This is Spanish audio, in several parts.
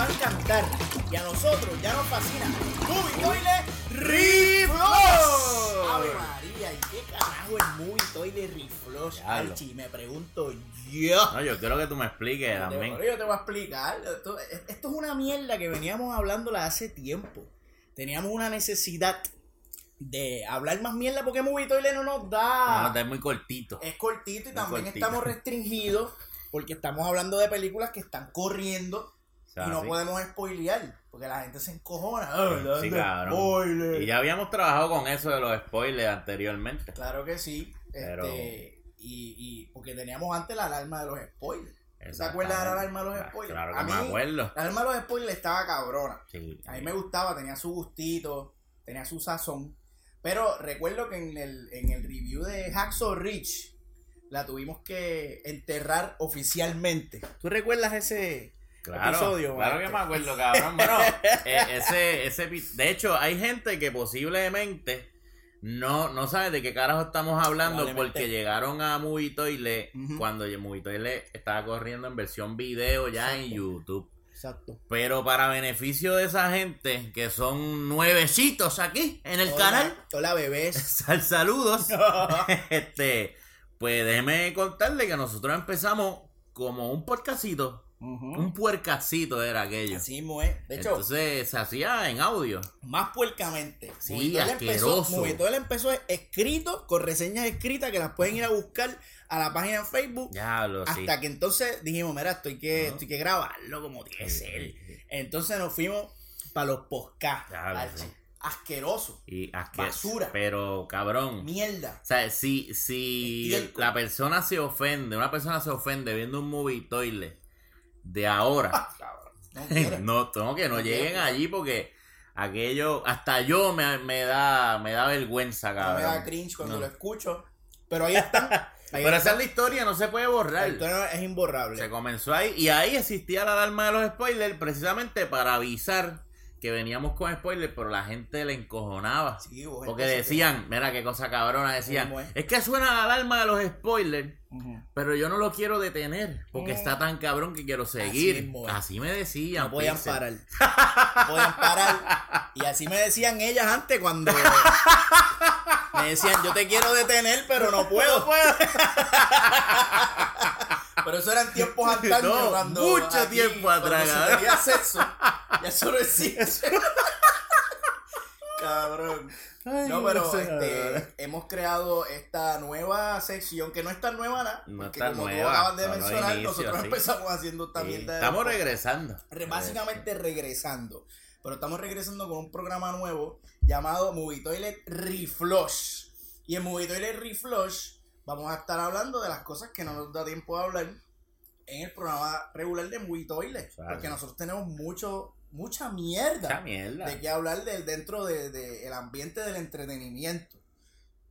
va a encantar. Y a nosotros ya nos fascina. Movie Toilet Reflush. Ave María, ¿y qué carajo es Movie Toilet Reflush? Archie, me pregunto yo. No, yo quiero que tú me expliques también. Yo te voy a explicar. Esto, esto es una mierda que veníamos hablándola hace tiempo. Teníamos una necesidad de hablar más mierda porque Movie Toilet no nos da. No, está muy cortito. Es cortito y también cortito. estamos restringidos porque estamos hablando de películas que están corriendo sea, y no sí. podemos spoilear porque la gente se encojona. Sí, cabrón. spoiler. Y ya habíamos trabajado con eso de los spoilers anteriormente. Claro que sí. Pero- Este, y, y porque teníamos antes la alarma de los spoilers. ¿Te acuerdas de la alarma de los Ah, spoilers? Claro A que mí- me acuerdo. La alarma de los spoilers estaba cabrona. Sí. A mí me gustaba, tenía su gustito, tenía su sazón. Pero recuerdo que en el, en el review de Hacksaw Ridge la tuvimos que enterrar oficialmente. ¿Tú recuerdas ese Claro, episodio? claro que me acuerdo, cabrón. Bueno, eh, ese, ese, de hecho, hay gente que posiblemente no, no sabe de qué carajo estamos hablando porque llegaron a Movie Toilet cuando Movie Toilet estaba corriendo en versión video ya en. YouTube. Exacto. Pero para beneficio de esa gente que son nuevecitos aquí en el Hola, canal, Hola, bebés. sal saludos. este, pues déjeme contarle que nosotros empezamos como un podcastito, Un puercacito era aquello. Así es. De hecho, Entonces se hacía en audio. más puercamente. Sí, asqueroso. Empezó, Movitoil empezó escrito, con reseñas escritas que las pueden ir a buscar a la página en Facebook. Ya lo sí. Hasta que entonces dijimos, mira, estoy que, que grabarlo como tiene que ser. Entonces nos fuimos para los podcasts. Sé. Asqueroso. Y Basura. Pero cabrón. Mierda. O sea, si, si la persona se ofende, una persona se ofende viendo un movie toilet de ahora, No quiero. no, tengo que no lleguen allí porque aquello, hasta yo me, me da, me da vergüenza, No me cabrón. da cringe cuando No. lo escucho. Pero ahí están. Ahí Pero esa es la historia, no se puede La borrar. historia es imborrable. Se comenzó ahí y ahí existía la alarma de los spoilers precisamente para avisar que veníamos con spoilers, pero la gente le encojonaba. Sí, Porque que se decían, mira qué cosa cabrona, decían, ¿Cómo es? que suena la alarma de los spoilers, pero yo no lo quiero detener, porque Mm. está tan cabrón que quiero seguir. Así me decían. No podían Pixel. parar. No podían parar. Y así me decían ellas antes cuando me decían, yo te quiero detener, pero no puedo. Pero eso eran tiempos antaños No, cuando mucho aquí, tiempo cuando atrás, se tenía sexo. Ya eso no existe. Cabrón. No, pero no sé. este, hemos creado esta nueva sección que no es tan nueva nada. No porque como tú nueva, acabas de mencionar, inicio, nosotros sí. empezamos haciendo esta Sí, de Estamos regresando. Re- Básicamente regresando. Pero estamos regresando con un programa nuevo llamado Movie Toilet Reflush. Y en Movie Toilet Reflush vamos a estar hablando de las cosas que no nos da tiempo de hablar en el programa regular de Movie Toilet. Claro. Porque nosotros tenemos mucho, mucha mierda Esa mierda. de qué hablar del, dentro del de, ambiente del entretenimiento.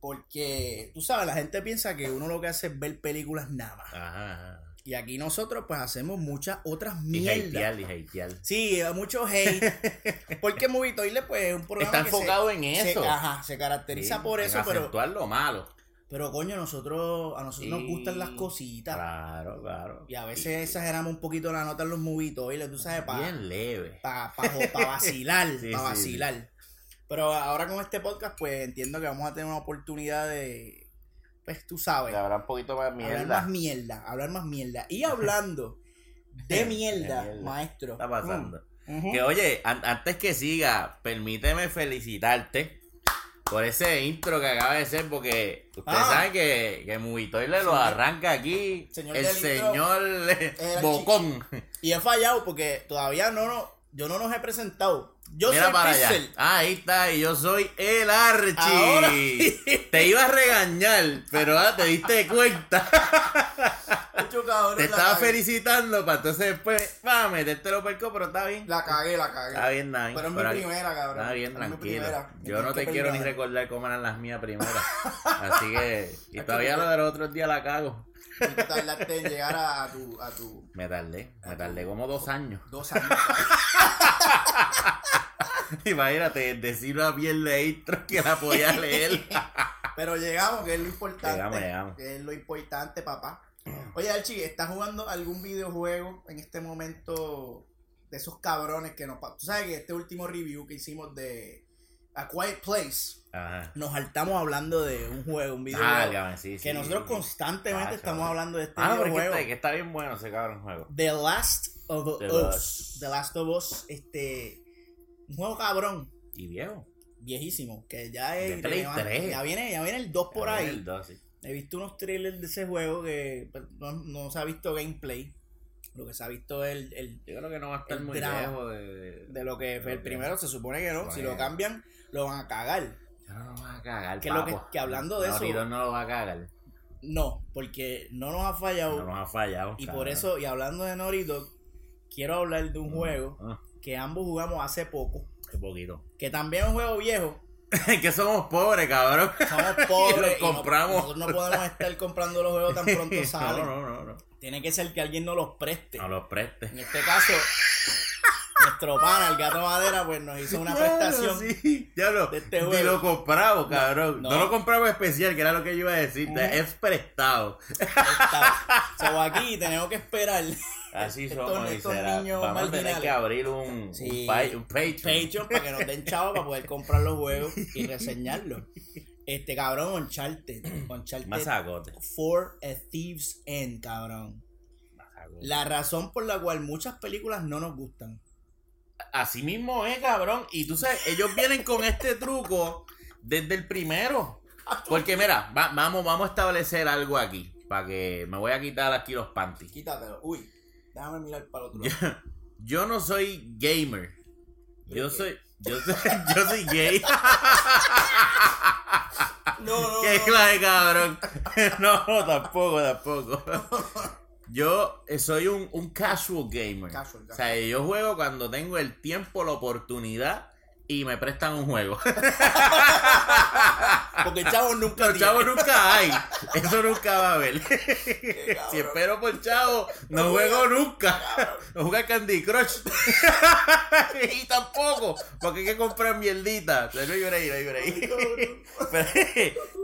Porque, tú sabes, la gente piensa que uno lo que hace es ver películas nada más. Ajá, ajá. Y aquí nosotros pues hacemos muchas otras Y mierdas. hatear, y hatear. Sí, hay mucho hate. Porque Movie Toilet, pues, es un programa Está que se- enfocado en se- eso. ajá, se caracteriza Sí, por en eso, pero, lo malo. Pero coño, nosotros, a nosotros nos gustan las cositas. Claro, claro. Y a veces exageramos un poquito la nota en los Movie Toilet, tú sabes, para Bien leve. pa, pa, pa vacilar, Sí, para vacilar. Pero ahora con este podcast, pues entiendo que vamos a tener una oportunidad de, pues tú sabes, habrá un poquito más hablar más mierda, hablar más mierda. Y hablando de mierda, mierda. maestro. está pasando? Mm. Que oye, an- antes que siga, permíteme felicitarte por ese intro que acaba de ser, porque usted Ah. sabe que, que Movitoy le lo arranca aquí señor el señor Bocón. Y he fallado porque todavía no, no yo no nos he presentado. Yo Mira soy para Pixel. allá. Ah, ahí está, y yo soy el Archie. Ahora Te iba a regañar, pero ah, te diste cuenta. Te estaba cagué. felicitando para entonces después, va a metértelo perco, pero está bien. La cagué, la cagué. Está bien, bien. Pero es mi primera, cabrón. Está bien, tranquilo. Yo no te quiero ni recordar cómo eran las mías primeras. Así que. Y todavía lo de los otros días la cago. Tú tardaste en llegar a, a tu, a tu Me tardé. Me tardé como dos años. dos años. Imagínate, decir una piel de intro que la podía leer. Pero llegamos, que es lo importante. Llegamos, llegamos. Que es lo importante, papá. Oye, Archie, ¿estás jugando algún videojuego en este momento de esos cabrones que nos... Tú sabes que este último review que hicimos de A Quiet Place, Ajá. nos saltamos hablando de un juego, un videojuego. Sí, sí. que nosotros constantemente Ah, estamos hablando de este Ah, videojuego. está, que está bien bueno ese cabrón juego. The Last of The Us. Last. The Last of Us, este... Un juego cabrón, Y viejo. viejísimo, que ya es... De Play irrelevante. 3. Ya viene, ya viene el 2 por ahí. El dos, sí. He visto unos trailers de ese juego que pues, no, no se ha visto gameplay. Lo que se ha visto es el, el- Yo creo que no va a estar muy lejos de, de lo que fue el primero. Se supone que no. Si lo cambian, lo van a cagar. No lo va a cagar, Que lo que- que hablando de No, eso- Tito no lo va a cagar. No, porque no nos ha fallado. No nos ha fallado. y cabrón. por eso, y hablando de Dog, quiero hablar de un juego Ah, que ambos jugamos hace poco. qué poquito. Que también es un juego viejo. que somos pobres, cabrón. Somos pobres. Y y no- compramos. nosotros no podemos estar comprando los juegos tan pronto salen. no, no, no, no. Tiene que ser que alguien nos los preste. No los prestes. En este caso, nuestro pana, el gato madera, pues nos hizo una prestación. Sí, ya lo, de este ni juego. lo compramos, cabrón. No, no. lo compramos especial, que era lo que yo iba a decir. Ujú. Es prestado. Está- So, aquí tenemos que esperar Así Estos- somos, estos miserab- niños Vamos a tener que abrir un, Sí. un, pa- un Patreon. Patreon para que nos den chavo para poder comprar los juegos y reseñarlos. Este cabrón, Uncharted. Uncharted Mazacote. For a Thief's End, cabrón. La razón por la cual muchas películas no nos gustan. Así mismo es, cabrón. Y tú sabes, ellos vienen con este truco desde el primero. Porque mira, va- vamos, vamos a establecer algo aquí. Para que me voy a quitar aquí los panties. Quítatelo. Uy, déjame mirar para el otro Yo, lado. yo no soy gamer. Yo soy, yo soy, yo soy gay. No, no, Qué clase, cabrón. No, tampoco, tampoco. Yo eh, soy un, un casual gamer. Casual, O sea, yo juego cuando tengo el tiempo, la oportunidad y me prestan un juego. Porque chavo nunca Los chavos nunca hay. Eso nunca va a haber. Si espero por chavo, no No juego juega. nunca. No juega Candy Crush. y tampoco. Porque hay que comprar mierdita. No hay break, no hay break. Pero,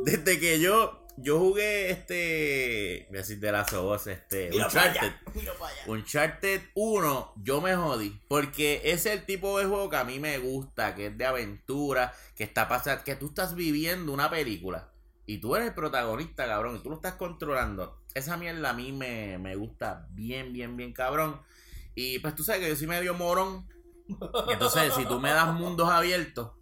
desde que yo, yo jugué este. Voy a decir de las voz, este. Uncharted. Uncharted 1, yo me jodí. Porque ese es el tipo de juego que a mí me gusta, que es de aventura, que está pasando, que tú estás viviendo una película. Y tú eres el protagonista, cabrón, y tú lo estás controlando. Esa mierda a mí me, me gusta bien, bien, bien, cabrón. Y pues tú sabes que yo soy medio morón. Y entonces, si tú me das mundos abiertos,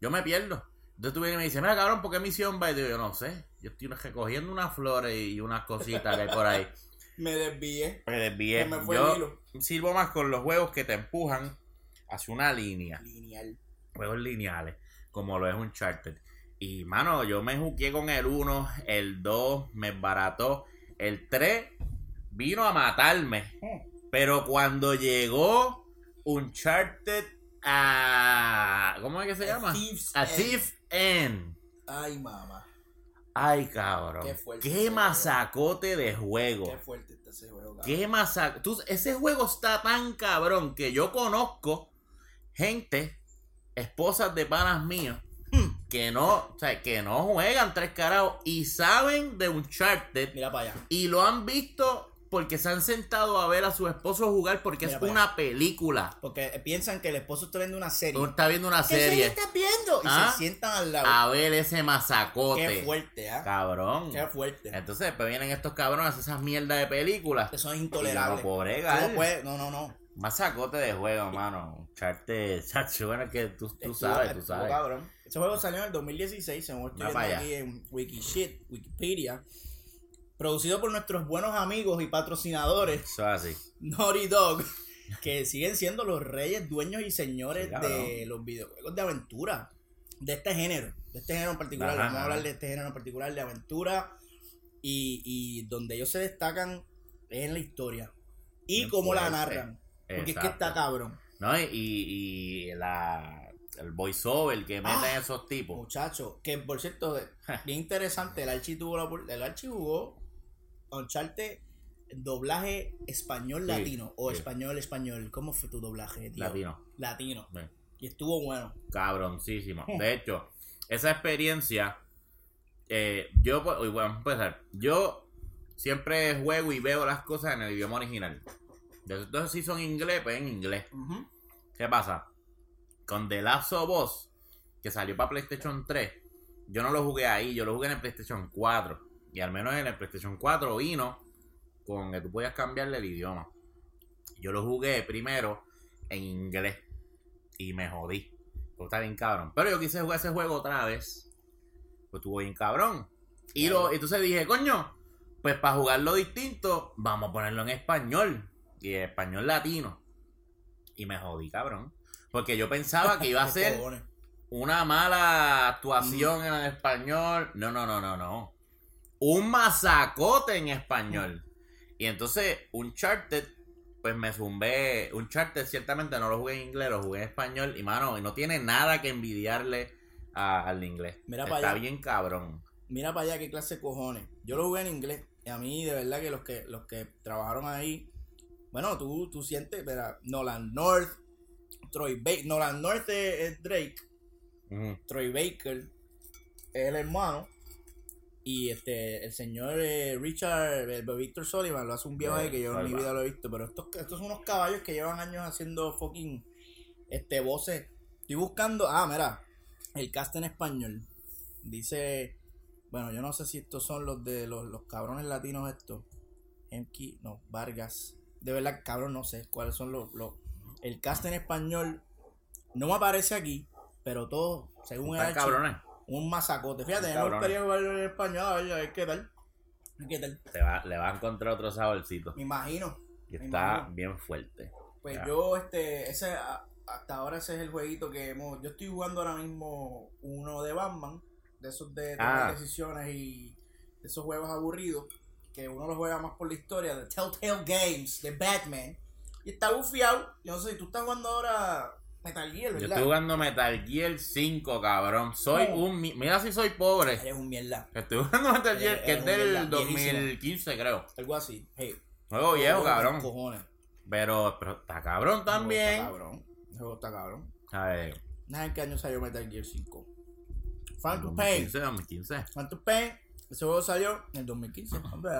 yo me pierdo. Entonces tú vienes y me dices, mira, cabrón, ¿por qué misión va? Y yo no sé. Yo estoy recogiendo unas flores y unas cositas que hay por ahí. Me desvié. Me desvié. Me fue Yo el hilo. sirvo más con los juegos que te empujan hacia una línea. Lineal. Juegos lineales, como lo es Uncharted. Y, mano, yo me juqué con el 1, el 2 me barató, el 3 vino a matarme. Pero cuando llegó Uncharted a... ¿Cómo es que se A llama? Thief's A End. Thief End. Ay, mamá. Ay, cabrón. Qué fuerte Qué, juego. masacote de juego. Qué fuerte está ese juego. cabrón. Qué masa. Tú- ese juego está tan cabrón que yo conozco gente, esposas de panas míos, Hmm. que no, o sea, que no juegan tres carajos y saben de Uncharted Mira para allá. y lo han visto porque se han sentado a ver a su esposo jugar porque Mira es una película. Porque piensan que el esposo está viendo una serie. Tú estás viendo una ¿Qué serie estás viendo? Y Ah. se sientan al lado. a ver ese masacote. Qué fuerte, ¿ah? Cabrón. Qué fuerte. Entonces, después vienen estos cabrones, esas mierdas de películas. Eso es Y yo intolerable. No bregar. no no, no, no. Más sacote de juego, mano. Charte, chacho, bueno, que tú, tú Estuvo- sabes, tú sabes. cabrón. Ese juego salió en el 2016, según estoy viendo aquí en Wikishit, Wikipedia. Producido por nuestros buenos amigos y patrocinadores, Eso así. Naughty Dog, que siguen siendo los reyes, dueños y señores Sí, de los videojuegos de aventura. De este género. De este género en particular. Ajá, Vamos a hablar de este género en particular, de aventura. Y, y donde ellos se destacan es en la historia. Y Bien cómo la narran. Porque es que está cabrón. No, y, y, y la, el voiceover que meten Ah. esos tipos. Muchacho, que por cierto, bien interesante, el Archie tuvo la el Archie jugó Uncharted doblaje español Sí, latino o sí. español español. ¿Cómo fue tu doblaje, tío? Latino. Latino. Sí. Y estuvo bueno. Cabroncísimo. De hecho, esa experiencia, eh, yo, pues, a empezar. Yo siempre juego y veo las cosas en el idioma original. Entonces sí son inglés, pues en inglés. Ujú. ¿Qué pasa? Con The Last of Us, que salió para PlayStation 3, yo no lo jugué ahí, yo lo jugué en el PlayStation 4. Y al menos en el PlayStation 4 vino con que tú podías cambiarle el idioma. Yo lo jugué primero en inglés y me jodí. Pues está bien cabrón. Pero yo quise jugar ese juego otra vez. Pues estuvo bien cabrón. Y lo, entonces dije, coño, pues para jugarlo distinto, vamos a ponerlo en español. Y en español latino. Y me jodí, cabrón. Porque yo pensaba que iba a ser una mala actuación en español. No, no, no, no, no. Un masacote en español. Y entonces, Uncharted, pues me zumbé. Uncharted ciertamente no lo jugué en inglés, lo jugué en español. Y mano, no tiene nada que envidiarle a- al inglés. Mira Está allá. bien cabrón. Mira para allá qué clase de cojones. Yo lo jugué en inglés. Y a mí, de verdad, que los que, los que trabajaron ahí. Bueno, tú, tú sientes, verá, Nolan North, Troy Baker. Nolan North es, es Drake. Troy Baker es el hermano. Y este, el señor eh, Richard, el Victor Sullivan, lo hace un ahí que yo en mi vida lo he visto. Pero estos, estos son unos caballos que llevan años haciendo fucking este, voces. Estoy buscando. Ah, mira. El cast en español. Dice. Bueno, yo no sé si estos son los de los, los cabrones latinos estos. Emki, no, Vargas. De verdad, cabrón, no sé cuáles son los, los. El cast en español no me aparece aquí, pero todo, según el cabrones. Un masacote. Fíjate, me gustaría jugarlo en español, a ver, a ver qué tal. ¿Qué tal? Te va- le va a encontrar otro saborcito. Me imagino. Y Me está imagino. bien fuerte. Pues Ya. yo, este, ese, hasta ahora ese es el jueguito que hemos. Yo estoy jugando ahora mismo uno de Batman, de esos de tomar Ah. decisiones y de esos juegos aburridos, que uno los juega más por la historia, de Telltale Games, de Batman. Y está bufiado. Yo no sé, tú estás jugando ahora Metal Gear, Yo ¿verdad? estoy jugando Metal Gear 5, cabrón. Soy No. un... mi- Mira si soy pobre. Eres un mierda. Estoy jugando Metal Gear, Eres- que es eres un del mierda, viejísimo. 2015, creo. Algo así. Hey, Juego viejo, cabrón. Cojones. Pero, pero está cabrón también. Está cabrón. El juego está cabrón. A ver. Nada en qué año salió Metal Gear 5. Phantom Pain. 2015, 2015. Phantom Pain. Ese juego salió en el 2015. Hombre,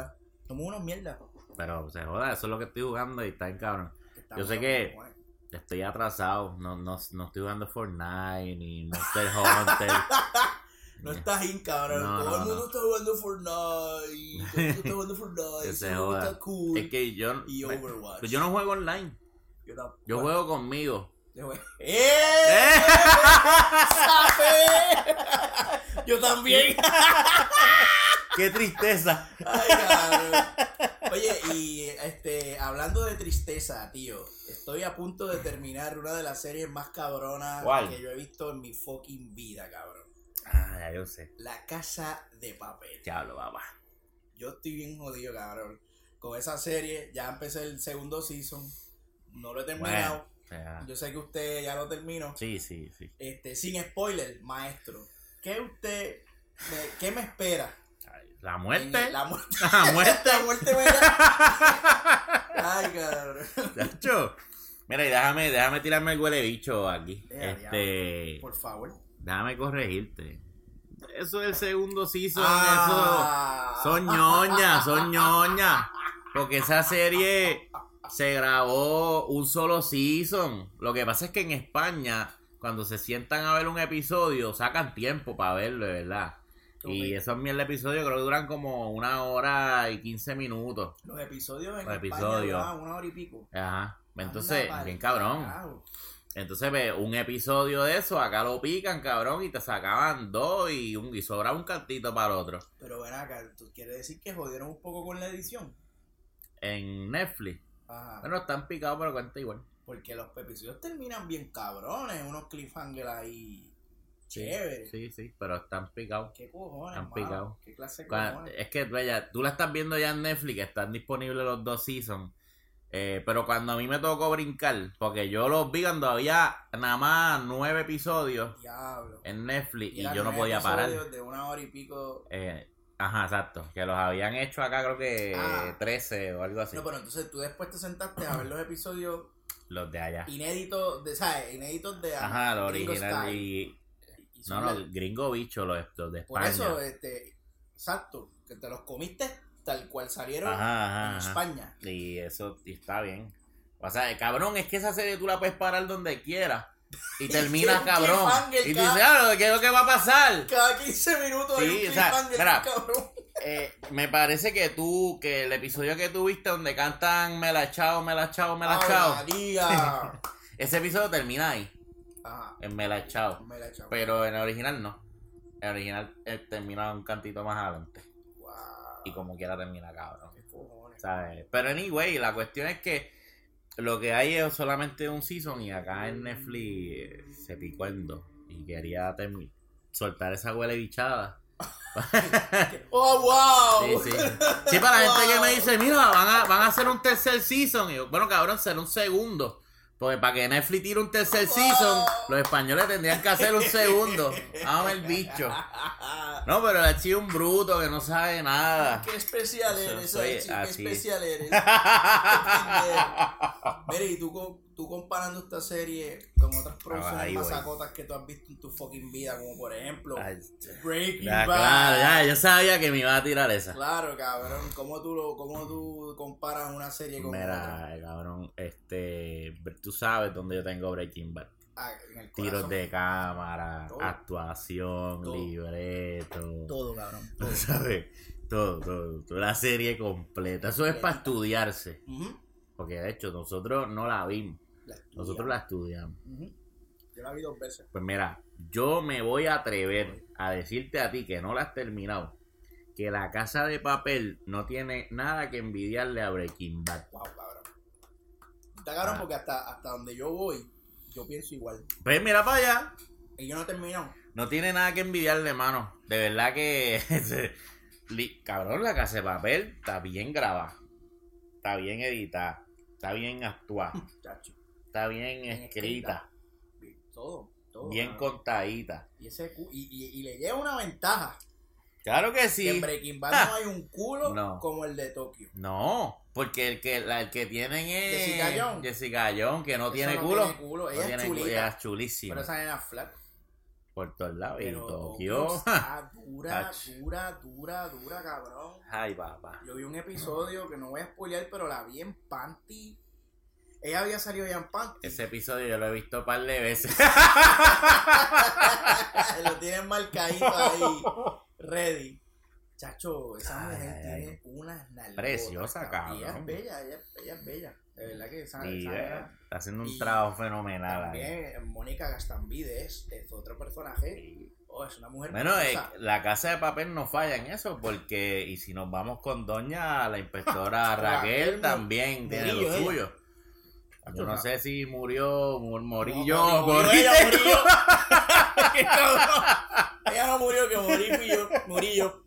somos unos mierdas. Pero se joda, eso es lo que estoy jugando y está en cabrón. Estamos Yo sé que- cojones. Estoy atrasado. No, no, no estoy jugando Fortnite ni Monster Hunter. No estás in, cabrón. No, Todo no, el mundo no. está jugando Todo el mundo está jugando Fortnite. Que Ese se juego joda. está cool. es que yo, Y Overwatch. yo no juego online. Yo, no- Yo bueno, juego conmigo. yo juego- ¡Eh! ¡Sabe! Yo también. ¡Qué tristeza! Ay, cabrón. Oye, y este, hablando de tristeza, tío, estoy a punto de terminar una de las series más cabronas ¿Cuál? que yo he visto en mi fucking vida, cabrón. Ah, ya yo sé. La casa de papel. Diablo, papá. Yo estoy bien jodido, cabrón. Con esa serie, ya empecé el segundo season. No lo he terminado. Bueno, Yo sé que usted ya lo terminó. sí, sí, sí. Este, sin spoiler, maestro. ¿Qué usted, me- qué me espera? La muerte. En La muerte. La muerte. La muerte me da- Ay, cabrón. Chacho. Mira, y déjame, déjame tirarme el huele bicho aquí. Eh, este. Por favor. Déjame corregirte. Eso del segundo season, Ah. eso. Son ñoñas, son ñoñas. Porque esa serie se grabó un solo season. Lo que pasa es que en España, cuando se sientan a ver un episodio, sacan tiempo para verlo, de verdad. Y esos mierda episodios creo que duran como una hora y quince minutos. Los episodios en Los España episodios. duraban una hora y pico. Ajá. Entonces, Anda bien cabrón. carajo. Entonces, ve, un episodio de eso, acá lo pican, cabrón, y te sacaban dos y, un, y sobraba un cartito para el otro. Pero ven acá, ¿tú quieres decir que jodieron un poco con la edición? En Netflix. Ajá. Bueno, están picados, pero cuenta igual. Porque los episodios terminan bien cabrones, unos cliffhangers ahí chéveres. Sí, sí, pero están picados. ¿Qué cojones, Han mano? picado. ¿Qué clase de cojones? Es que, vaya, tú la estás viendo ya en Netflix, están disponibles los dos seasons. Eh, pero cuando a mí me tocó brincar, porque yo los vi cuando había nada más nueve episodios Diablo. en Netflix y yo no podía parar. episodios De una hora y pico. Eh, ajá, exacto. Que los habían hecho acá, creo que Ah. 13 o algo así. No, pero entonces tú después te sentaste a ver los episodios Los de allá. inéditos de, ¿sabes? Inéditos de Ajá, los originales. Y, Y no, no, el gringo bicho, los, los de Por España. eso, este, exacto, que te los comiste tal cual salieron Ajá, en ajá. España. Y eso y está bien. O sea, cabrón, es que esa serie tú la puedes parar donde quieras. Y termina cabrón. Y cada- dices, ah, ¿qué es lo que va a pasar? Cada 15 minutos hay Sí, un o sea, mira, cabrón. Eh, me parece que tú, que el episodio que tuviste donde cantan Me la chao, me la chao, me la chao, ese episodio termina ahí, Ajá, en Me la chao. me la he echado. Pero en el original no. En el original eh, termina un cantito más adelante. Wow. Y como quiera termina cabrón. ¿sabes? Pero anyway, la cuestión es que lo que hay es solamente un season y acá en Netflix eh, se picó en dos. Y quería termi- soltar esa huele bichada. ¡Oh, wow! Sí, sí. Sí, para la gente que me dice, mira, van a, van a hacer un tercer season. Y yo, bueno, cabrón, será un segundo. Porque para que Netflix tire un tercer season, los españoles tendrían que hacer un segundo. Vamos el bicho. No, pero el chico es un bruto que no sabe nada. ¡Qué especial eres, soy ¡Qué especial eres! Mira, y tú, tú comparando esta serie con otras producciones ahí voy. masacotas que tú has visto en tu fucking vida, como por ejemplo Ay, Breaking ya, Bad. claro, ya, yo sabía que me iba a tirar esa. Claro, cabrón. ¿Cómo tú, lo, cómo tú comparas una serie con otra? Mira, cabrón, este, tú sabes dónde yo tengo Breaking Bad. Ah, Tiros de cámara, Todo. actuación, Todo. libreto. Todo, cabrón. Todo. sabes, todo, todo, toda la serie completa. Eso es para estudiarse. Porque de hecho nosotros no la vimos, La nosotros la estudiamos. Yo la vi dos veces. Pues mira, yo me voy a atrever a decirte a ti que no la has terminado. Que la casa de papel no tiene nada que envidiarle a Breaking Bad. Wow, cabrón. Está cabrón Ah. porque hasta, hasta donde yo voy, yo pienso igual. Pues mira para allá. Y yo no he terminado. No tiene nada que envidiarle, mano. De verdad que. Cabrón, la casa de papel está bien grabada. Está bien editada. Está bien actuada. Chacho. Está bien Bien escrita. Todo, todo. Bien cabrón. contadita. Y, ese, y, y, y le lleva una ventaja. Claro que Que sí. en Breaking Bad no hay un culo No. como el de Tokio. No, porque el que, la- el que tienen es. Jessica Jones. Jessica Jones, que no Esa tiene no culo. tiene culo. No Ella es tiene culo, chulita. ella es chulísima. Pero esa nena es flat. Por todos lados. Y Pero Tokio. está dura, dura, dura, dura, cabrón. Ay, papá. Yo vi un episodio que no voy a spoilear, pero la vi en panty. Ella había salido ya en panty. Ese episodio yo lo he visto un par de veces. Lo tienen marcadito ahí. Ready. Chacho, esa Ay, mujer ay, tiene unas nalgotas. Preciosa, cabrón. Ella es bella, ella, ella es bella. De verdad que esa, Y esa eh, está haciendo un trabajo fenomenal. ahí. También Mónica Gastambide es, es otro personaje. Oh, es una mujer Bueno, eh, la casa de papel no falla en eso, porque, y si nos vamos con Doña, la inspectora Raquel Raquel también tiene lo suyo. Yo no sé si murió, mur- morí No, yo, murió morí ella. Ella no murió, que morí fui yo. Morí yo.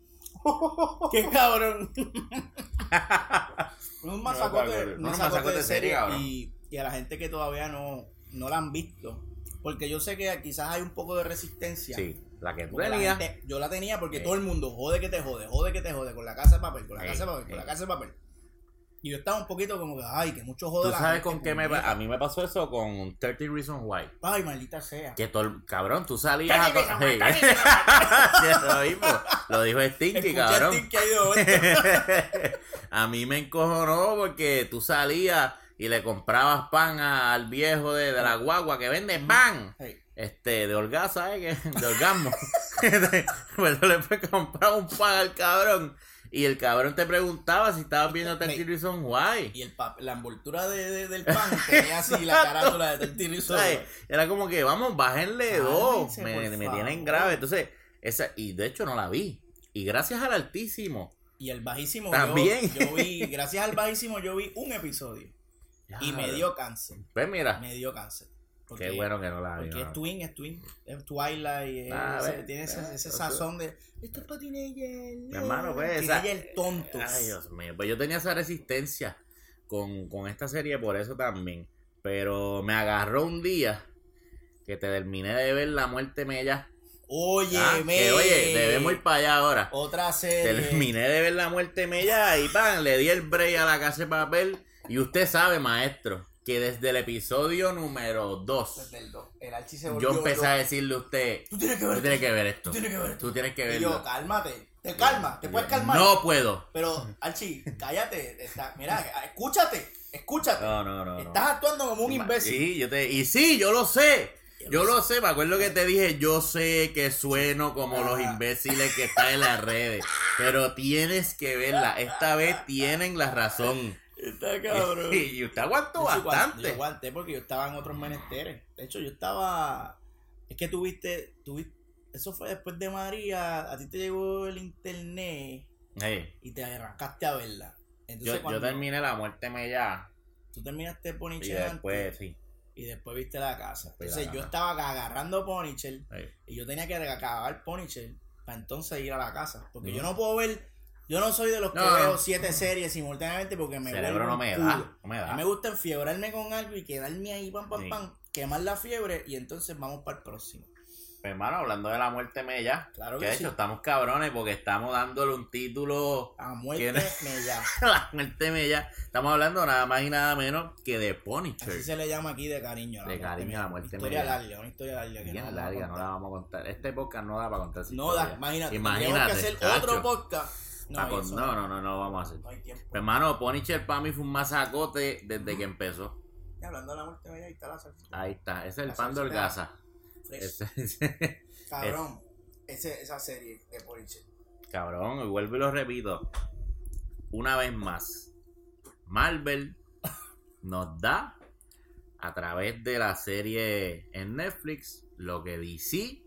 Qué cabrón. un masacote, No, un masacote de serie, cabrón. y, y a la gente que todavía no, no la han visto. Porque yo sé que quizás hay un poco de resistencia. Sí, la que tú tenías. yo la tenía porque Sí. todo el mundo jode que te jode, jode que te jode, con la casa de papel, con la Sí, casa de papel, con sí. la casa de papel. Y yo estaba un poquito como que, ay, que mucho jode ¿Tú sabes con qué me pa- A mí me pasó eso con 30 Reasons Why. Ay, maldita sea. Que todo cabrón, tú salías a... 30 co- Reasons Why, Sí. 30 Sí, eso mismo. Lo dijo Stinky, Escuché cabrón. esto. a mí me encojonó porque tú salías y le comprabas pan al viejo de, de la guagua que vende pan. Hey, Este, de holgaza, ¿sabes? qué? De orgasmo. pues le puedes comprar un pan al cabrón. Y el cabrón te preguntaba si estabas viendo 30 Reasons Why. Y el la envoltura de, de- del pan tenía así la carátula de Tortilla ¿Sabes? Era como que, vamos, bájenle dos. Me, me tienen grave. Entonces, esa, y de hecho no la vi. Y gracias al Altísimo. Y el bajísimo, También. Yo, yo vi, gracias al bajísimo, yo vi un episodio. Y me dio cáncer. Pues mira, Me dio cáncer. Porque- qué bueno que no la. Porque es twin, es twin. Es Twilight. es- Ah, ve, tiene ese, eso- sazón de. Esto es teenager. Mi hermano, pues, esa- Teenager tontos. Ay, Dios mío. Pues yo tenía esa resistencia con, con esta serie por eso también. Pero me agarró un día que te terminé de ver La Muerte Mella. Oye, Ah, que, oye, debemos ir para allá ahora. Otra serie. Terminé de ver La Muerte Mella y pan, le di el break a la casa de papel. Y usted sabe, maestro, que desde el episodio número 2 Desde el dos. El Archie se volvió yo empecé loco. a decirle a usted, Tú tienes que tú ver tienes esto. que ver esto. Tú tienes que ver esto. Tú tienes que Y verlo. yo, cálmate. Te calma. Te puedes calmar. No puedo. Pero, Archie, cállate. Está, mira, escúchate. Escúchate. No, no, no. no. Estás actuando como un imbécil. Sí, yo te... Y sí, yo lo sé. Yo lo sé, me acuerdo que te dije, yo sé que sueno como los Ah. imbéciles que están en las redes, pero tienes que verla. Esta vez tienen la razón. Está Y usted aguantó Yo sí bastante. Yo aguanté porque yo estaba en otros menesteres. De hecho, yo estaba. Es que tuviste, tuviste. Eso fue después de María. A ti te llegó el internet Hey, y te arrancaste a verla. Entonces, yo, yo terminé la muerte mella tú terminaste y Ponychel después, antes sí. y después viste la casa. Después Entonces, la yo estaba agarrando Ponychel hey. y yo tenía que acabar Ponychel para entonces ir a la casa. Porque yo no puedo ver. Yo no soy de los que No, veo siete series simultáneamente porque me cerebro no me da, no me A mí da. me gusta enfiebrarme con algo y quedarme ahí, pam, pam, Sí. pam, quemar la fiebre y entonces vamos para el próximo. Pues, hermano, hablando de la muerte mella, Claro que que de sí. hecho estamos cabrones porque estamos dándole un título A muerte ¿Quién me ya. a la muerte mella. Estamos hablando nada más y nada menos que de Así Punisher. se le llama aquí de cariño. la De cariño a mella. la muerte Historia mella. larga, una historia larga. que no larga, la vamos a contar. Este podcast no da para contar No da, historia. imagínate. Imagínate, Tenemos que hacer chacho. otro podcast. No, Pa' con- eso no, no, no, no vamos a hacer. No hay tiempo. Hermano, Punisher para mí fue un masacote desde que empezó. Y hablando de la muerte ahí está la salsa. Ahí está, ese es el pan de Orgaza. Ese- ese- Cabrón. Ese, esa serie de Ponychel. Cabrón, y vuelvo y lo repito. Una vez más, Marvel nos da a través de la serie en Netflix lo que DC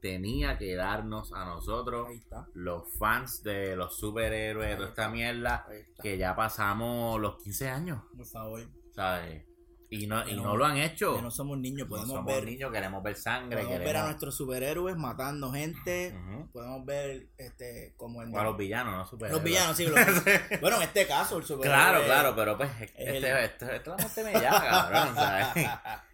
tenía que darnos a nosotros, los fans de los superhéroes, de toda esta mierda, que ya pasamos los 15 años, Por favor. ¿sabes? Y no, y no no- lo han hecho. Que no somos niños, No podemos somos ver. niños, queremos ver sangre, Podemos ver a queremos... nuestros superhéroes matando gente. Podemos ver este como en O a los villanos, no superhéroes. los villanos, sí. los- bueno, en este caso, el superhéroe. Claro, claro, pero pues este, el- este, este, la muerte me llama, cabrón, ¿sabes?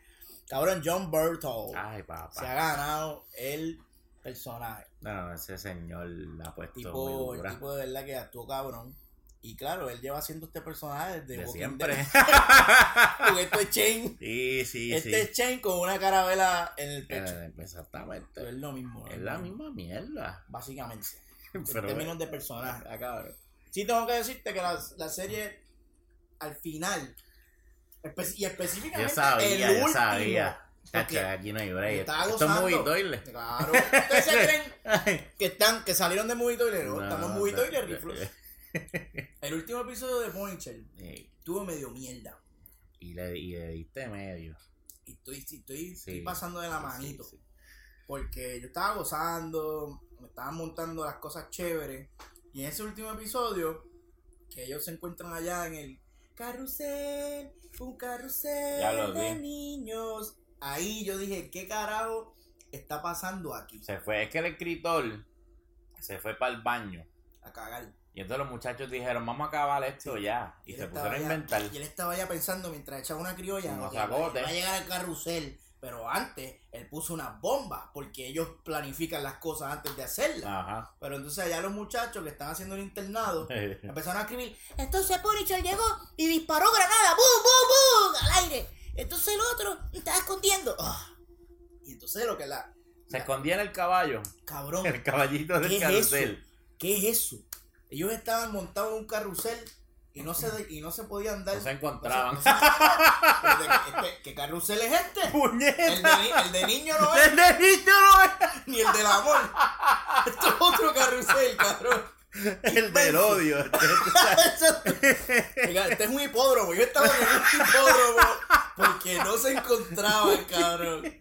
Cabrón, John Berthold Ay, se ha papá. ganado el personaje. No, ese señor la ha puesto Tipo, muy el dura. tipo de verdad que actuó cabrón. Y claro, él lleva haciendo este personaje desde De Walking siempre. Dead. Porque esto es Chain. Sí, sí, este sí. es Chain con una carabela en el pecho. Eh, Exactamente. Pero es lo mismo. Es la misma mierda. Básicamente. Pero, en términos de personaje. Ah, cabrón. Sí tengo que decirte que la, la serie al final espe- y Yo específicamente sabía, el yo último sabía. porque Cacho, aquí no hay yo break. estaba Esto es gozando. movie toilet. claro ustedes se creen que están que salieron de Movie Toilet no, no, estamos en Movie no, Toilet el último episodio de Ponychel Eh, tuvo medio mierda Y le, y le diste medio. y estoy estoy, estoy Sí, pasando de la sí, manito sí, sí. porque yo estaba gozando me estaban montando las cosas chéveres y en ese último episodio que ellos se encuentran allá en el carrusel un carrusel Ya lo de vi. niños ahí yo dije qué carajo está pasando aquí Se fue, es que el escritor se fue para el baño. a cagar Y entonces los muchachos dijeron, vamos a acabar esto ya. Y se pusieron a ya- inventar. y él estaba ya pensando mientras echaba una criolla va a llegar al carrusel pero antes él puso una bomba porque ellos planifican las cosas antes de hacerlas Ajá. Pero entonces allá los muchachos que están haciendo el internado empezaron a escribir. Entonces Punisher llegó y disparó granada. ¡Bum, bum, bum! Al aire. Entonces el otro estaba escondiendo. Ah. Y entonces lo que la... Se escondía en el caballo. Cabrón, El caballito ¿qué del carrusel. ¿Qué es eso? Ellos estaban montados en un carrusel y no se, y no se podían dar... No se encontraban. no se- Espérate, ¿qué- este- ¿Qué carrusel es este? El de, el de niño no es, ¡El de niño no es! ni el del amor. Esto es otro carrusel, cabrón. El del odio. Oiga, este es un hipódromo. Yo estaba en un hipódromo porque no se encontraban, cabrón.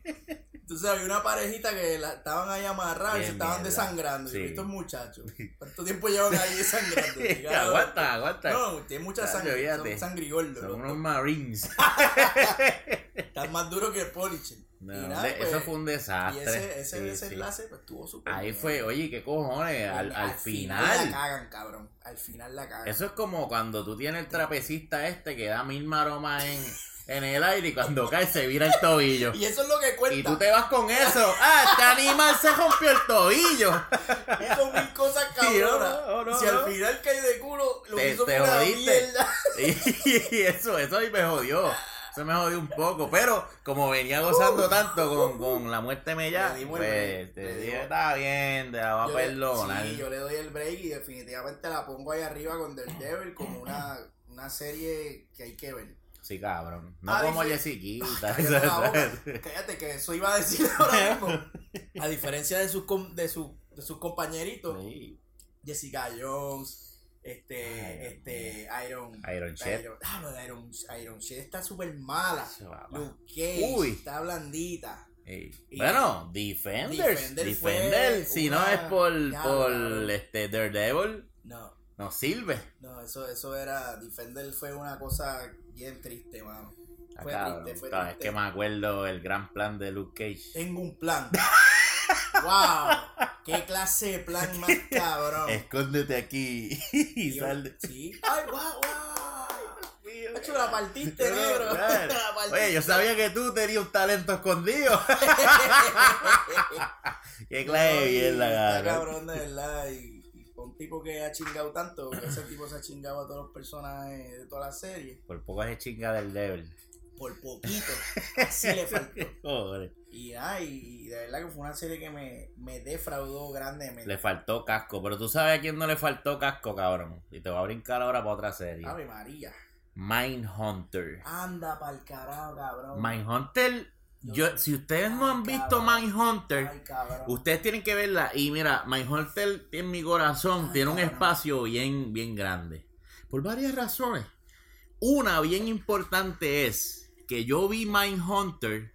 Entonces había una parejita que la, estaban ahí amarrados y se estaban mierda. desangrando. Sí. Y estos muchachos, ¿cuánto tiempo llevan ahí desangrando? Aguanta, aguanta. No, tiene mucha sangre. Son sangrigordos. Son unos marines. Están más duros que el Punisher. No, Y nada, de- pues, eso fue un Y desastre. ese, ese Sí, sí. desenlace pues estuvo súper Ahí bien. fue, oye, ¿qué cojones? Al, al la final. cagan, cabrón. Al final la cagan. Eso es como cuando tú tienes el trapecista este que da mil maromas en, en el aire y cuando cae se vira el tobillo. Y eso es lo que cuenta. Y tú te vas con eso. ¡Ah, este animal se rompió el tobillo! Hizo mil cosas Sí, no, cabronas. no, no, si al final cae de culo, lo Te- hizo te una jodiste. Y, eso, eso ahí me jodió. se me jodió un poco. Pero como venía gozando tanto con, con la muerte el pues break, te dije, está bien, te la va a perdonar. Sí, yo le doy el break y definitivamente la pongo ahí arriba con Daredevil como una, una serie que hay que ver. Sí, cabrón. No Ah, como Jessiquita. Cállate boca. Cállate, que eso iba a decir ahora mismo. A diferencia de sus, com- de sus, de sus compañeritos, Sí. Jessica Jones, este, este, Iron, Iron Shed. Iron, ah, Iron, Iron Shed está súper mala. Luke Cage Uy. está blandita. Bueno, Defenders. Defender si no es por, Ya, por este Daredevil, No, no sirve. no, eso, eso era, Defender fue una cosa bien triste, mano. Ah, Fue cabrón, triste, fue triste. que me acuerdo el gran plan de Luke Cage. Tengo un plan. ¡Wow! ¡Qué clase de plan más cabrón! Escóndete aquí y sal de... Sí. ¡Ay, wow, wow! Hecho, la partiste, negro. La partiste. Oye, yo sabía que tú tenías un talento escondido. Qué clase de mierda, cabrón. cabrón, de verdad. Y un tipo que ha chingado tanto, que ese tipo se ha chingado a todos los personajes de toda la serie. Por poco es chinga del Devil. Por poquito. Así le faltó. Joder. Y, ay, y de verdad que fue una serie que me, me defraudó grandemente. Le faltó casco, pero tú sabes a quién no le faltó casco, cabrón. Y te voy a brincar ahora para otra serie. Ave María. Mindhunter. Anda pa'l carajo, cabrón. Mindhunter, yo, si ustedes no han Ay, visto. Mindhunter, Ay, ustedes tienen que verla. Y mira, Mindhunter en mi corazón Ay, tiene un cabrón. espacio bien, bien grande. Por varias razones. Una bien importante es que yo vi Mindhunter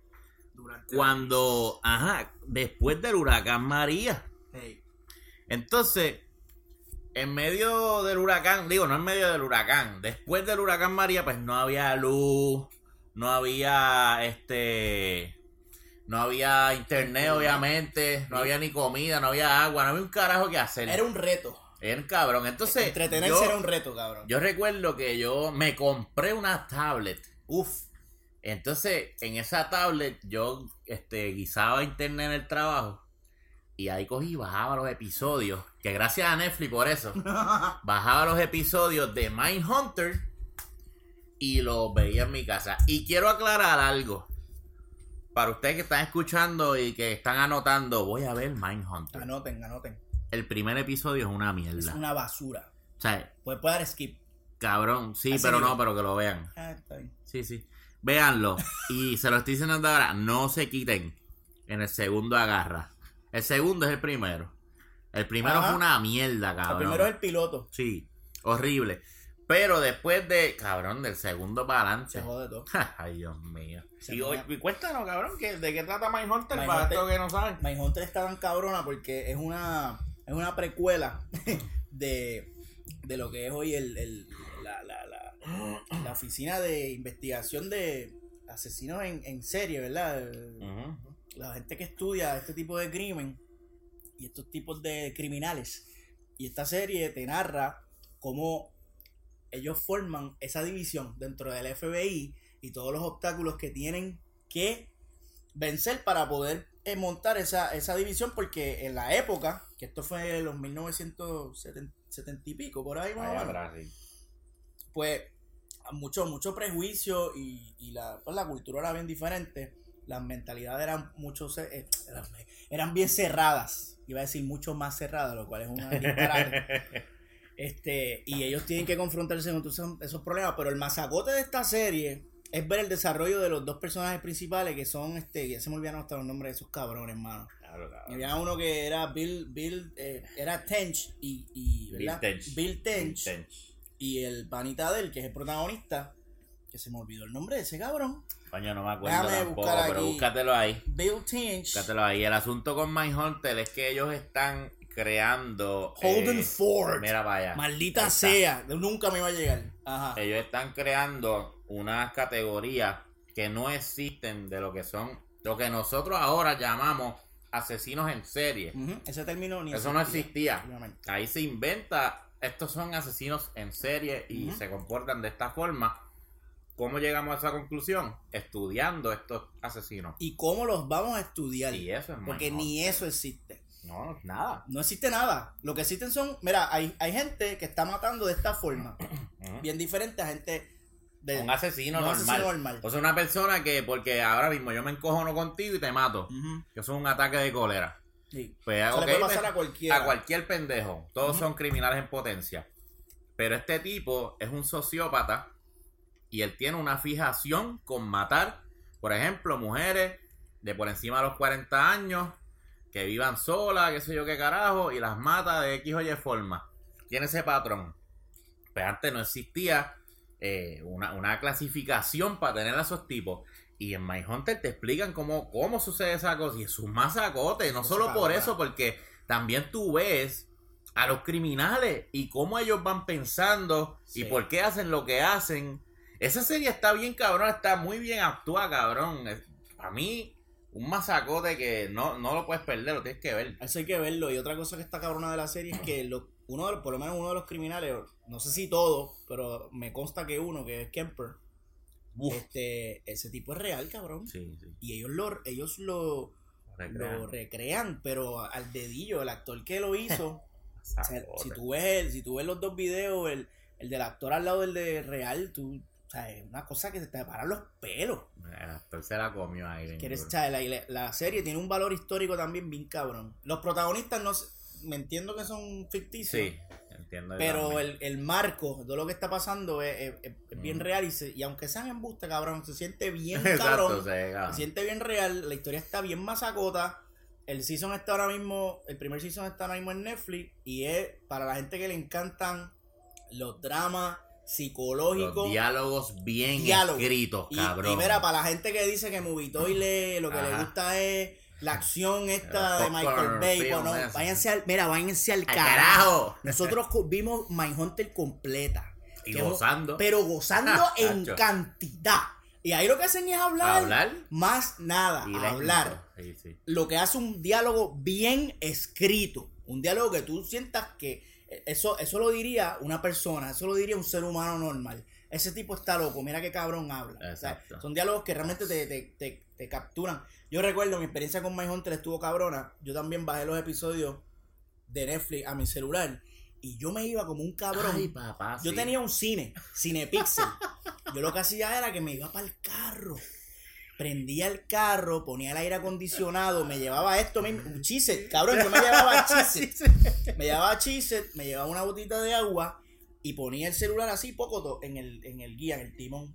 Durante cuando, ajá, después del huracán María. Hey, Entonces, en medio del huracán, digo, no en medio del huracán, después del huracán María, pues no había luz, no había este. No había internet, obviamente, no había ni comida, no había agua, no había un carajo que hacer. Era un reto. Era cabrón. Entonces, Entretenerse yo, era un reto, cabrón. yo recuerdo que yo me compré una tablet. Uf. Entonces, en esa tablet yo este, guisaba internet en el trabajo. Y ahí cogí y bajaba los episodios. Que gracias a Netflix por eso. bajaba los episodios de Mindhunter. Y los veía en mi casa. Y quiero aclarar algo. Para ustedes que están escuchando y que están anotando, voy a ver Mindhunter. Anoten, anoten. El primer episodio es una Es mierda. una basura. O sea, Puedes dar skip. cabrón, sí, Así pero mismo. no, pero que lo vean. Ah, está bien. Sí, sí. Véanlo. Y se lo estoy diciendo ahora. No se quiten. En el segundo agarra. El segundo es el primero. El primero Ajá. fue una mierda, cabrón. El primero es el piloto. Sí. Horrible. Pero después de. Cabrón, del segundo para adelante. Se jode todo. Ay, Dios mío. Se Y, cuéntanos, cabrón, que, ¿de qué trata Mindhunter para Mindhunter- estos que no saben? Mindhunter está tan cabrona porque es una, es una precuela de, de lo que es hoy el, el- la, la, la, la oficina de investigación de asesinos en, en serie, ¿verdad? El- la gente que estudia este tipo de crimen y estos tipos de criminales. Y esta serie te narra cómo ellos forman esa división dentro del FBI y todos los obstáculos que tienen que vencer para poder eh, montar esa, esa división, porque en la época, que esto fue en los 1970 y pico, por ahí más atrás, sí. pues mucho, mucho prejuicio y, y la, pues, la cultura era bien diferente. Las mentalidades eran mucho eh, eran, eran bien cerradas. Iba a decir mucho más cerradas, lo cual es una disparate. Este, y ellos tienen que confrontarse con todos esos, problemas. Pero el masacote de esta serie es ver el desarrollo de los dos personajes principales que son, este, ya se me olvidaron hasta los nombres de esos cabrones, hermano. Claro, cabrón. Había uno que era Bill, Bill, eh, era Tench y, y Bill ¿verdad? Tench. Bill Tench Bill Tench. y el panita de él, que es el protagonista, que se me olvidó el nombre de ese cabrón. Coño, no me acuerdo Déjame tampoco, pero búscatelo ahí. Bill Tench. Búscatelo ahí. El asunto con Mindhunter es que ellos están creando. Holden eh, Ford. Mira, vaya. Maldita Ahí está. sea. Nunca me iba a llegar. Ajá. Ellos están creando unas categorías que no existen de lo que son. Lo que nosotros ahora llamamos asesinos en serie. Ese término ni Eso no existía. Ahí se inventa. Estos son asesinos en serie y se comportan de esta forma. ¿Cómo llegamos a esa conclusión? Estudiando estos asesinos. ¿Y cómo los vamos a estudiar? Y eso es Porque ni eso existe. No, nada. No existe nada. Lo que existen son. Mira, hay, hay gente que está matando de esta forma. Bien diferente a gente De- un asesino no normal. asesino normal. O sea, una persona que, porque ahora mismo yo me encojono contigo y te mato. Ujú, Que eso es un ataque de cólera. sí. Pues, le puede pasar pues, a cualquiera. a cualquier pendejo. Todos son criminales en potencia. Pero este tipo es un sociópata y él tiene una fijación con matar, por ejemplo, mujeres de por encima de los 40 años que vivan solas, qué sé yo qué carajo, y las mata de X o Y forma. Tiene ese patrón. Pero antes no existía eh, una, una clasificación para tener a esos tipos. Y en Mindhunter te explican cómo, cómo sucede esa cosa. Y es un masacote. No solo por eso, porque también tú ves a los criminales y cómo ellos van pensando Sí. y por qué hacen lo que hacen. Esa serie está bien cabrón, está muy bien actuada, cabrón. A mí, un masacote que no, no lo puedes perder, lo tienes que ver. Eso hay que verlo. Y otra cosa que está cabrona de la serie es que lo- uno de los- por lo menos uno de los criminales, no sé si todos, pero me consta que uno, que es Kemper, Uf. este, ese tipo es real, cabrón. Sí, sí. Y ellos lo, ellos lo, lo recrean, pero al dedillo, el actor que lo hizo. o sea, Masacote. si tú ves el, si tú ves los dos videos, el, el del actor al lado del de real, tú, o sea, es una cosa que se te paran los pelos. El actor se la comió ahí. Quieres, duro. o sea, la, la- serie tiene un valor histórico también bien cabrón. Los protagonistas no me entiendo que son ficticios. Sí, entiendo. Pero el, el marco de lo que está pasando es, es- bien real y, se- y aunque sean embuste, cabrón, se siente bien Exacto, cabrón. se. Se siente bien real, la historia está bien masacota. El season está ahora mismo, el primer season está ahora mismo en Netflix y es para la gente que le encantan los dramas psicológicos. Los diálogos bien escritos, cabrón. y mira, para la gente que dice que Movitoile lo que le gusta es la acción esta de Michael Bay, film no, ese. váyanse al, mira, váyanse al ¡Al carajo. carajo! Nosotros vimos Mindhunter completa. Y Que- gozando. Pero gozando en cantidad. Y ahí lo que hacen es hablar. Hablar. Más nada, y hablar. Sí, sí. Lo que hace un diálogo bien escrito. Un diálogo que tú sientas que eso, eso lo diría una persona, eso lo diría un ser humano normal. Ese tipo está loco, mira qué cabrón habla. O sea, son diálogos que realmente te, te, te, te capturan. Yo recuerdo mi experiencia con Mindhunter estuvo cabrona. Yo también bajé los episodios de Netflix a mi celular. Y yo me iba como un cabrón. Ay, papá. Yo tenía un cine, Cinepixel. Yo lo que hacía era que me iba para el carro. Prendía el carro, ponía el aire acondicionado, me llevaba esto mismo, un chiset, cabrón, yo me llevaba chiset. Me llevaba chiset, me llevaba una botita de agua y ponía el celular así, poco en el, en el guía, en el timón.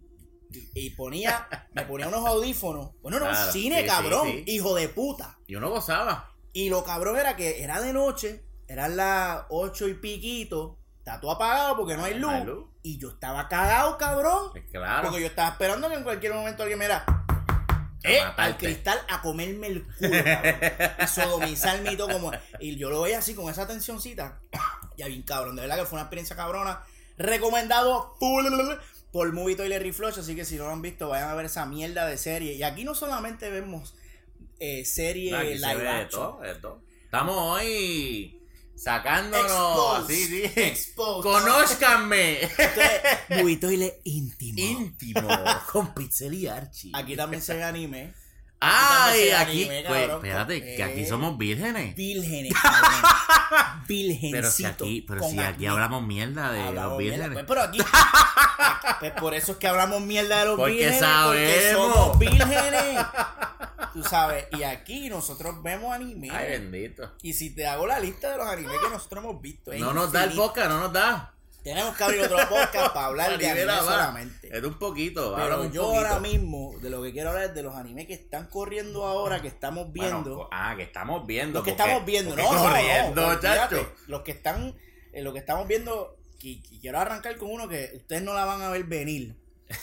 Y, y ponía, me ponía unos audífonos. Bueno, era un Claro, cine, sí, cabrón, sí, sí. hijo de puta. Y uno gozaba. Y lo cabrón era que era de noche, eran las ocho y piquito, está todo apagado porque no hay luz. No hay luz. Y yo estaba cagado, cabrón. Pues claro. Porque yo estaba esperando que en cualquier momento alguien me diera A eh, al cristal a comerme el culo, cabrón. y sodomizarme y todo como. Y yo lo veía así con esa tensioncita. Ya bien cabrón. De verdad que fue una experiencia cabrona. Recomendado por Movie Toilet Reflush. Así que si no lo han visto, vayan a ver esa mierda de serie. Y aquí no solamente vemos eh, serie live action. Estamos hoy sacándonos. Sí, sí. Conózcanme. Esto es Movie Toilet íntimo. Íntimo. con y Archie. Aquí también se ve anime. Ay, Aquí se Pues, anime, espérate, que aquí somos vírgenes. Vírgenes. Virgencito. Pero si aquí, pero si aquí hablamos mierda de Hablamos los mierda, vírgenes. pues, pero aquí, pues por eso es que hablamos mierda de los Porque vírgenes. Porque sabemos. somos vírgenes. Tú sabes, y aquí nosotros vemos anime. Ay, bendito. y si te hago la lista de los animes que nosotros hemos visto, No nos da el podcast, no nos da. Tenemos que abrir otro podcast para hablar de Anime más. solamente. Es un poquito. Pero un yo poquito. ahora mismo, de lo que quiero hablar es de los animes que están corriendo ahora, que estamos viendo. ah, que estamos viendo. Los que porque- estamos viendo, no, no, no, corriendo, olvídate. chacho. Los que están, eh, lo que estamos viendo, y, y quiero arrancar con uno que ustedes no la van a ver venir.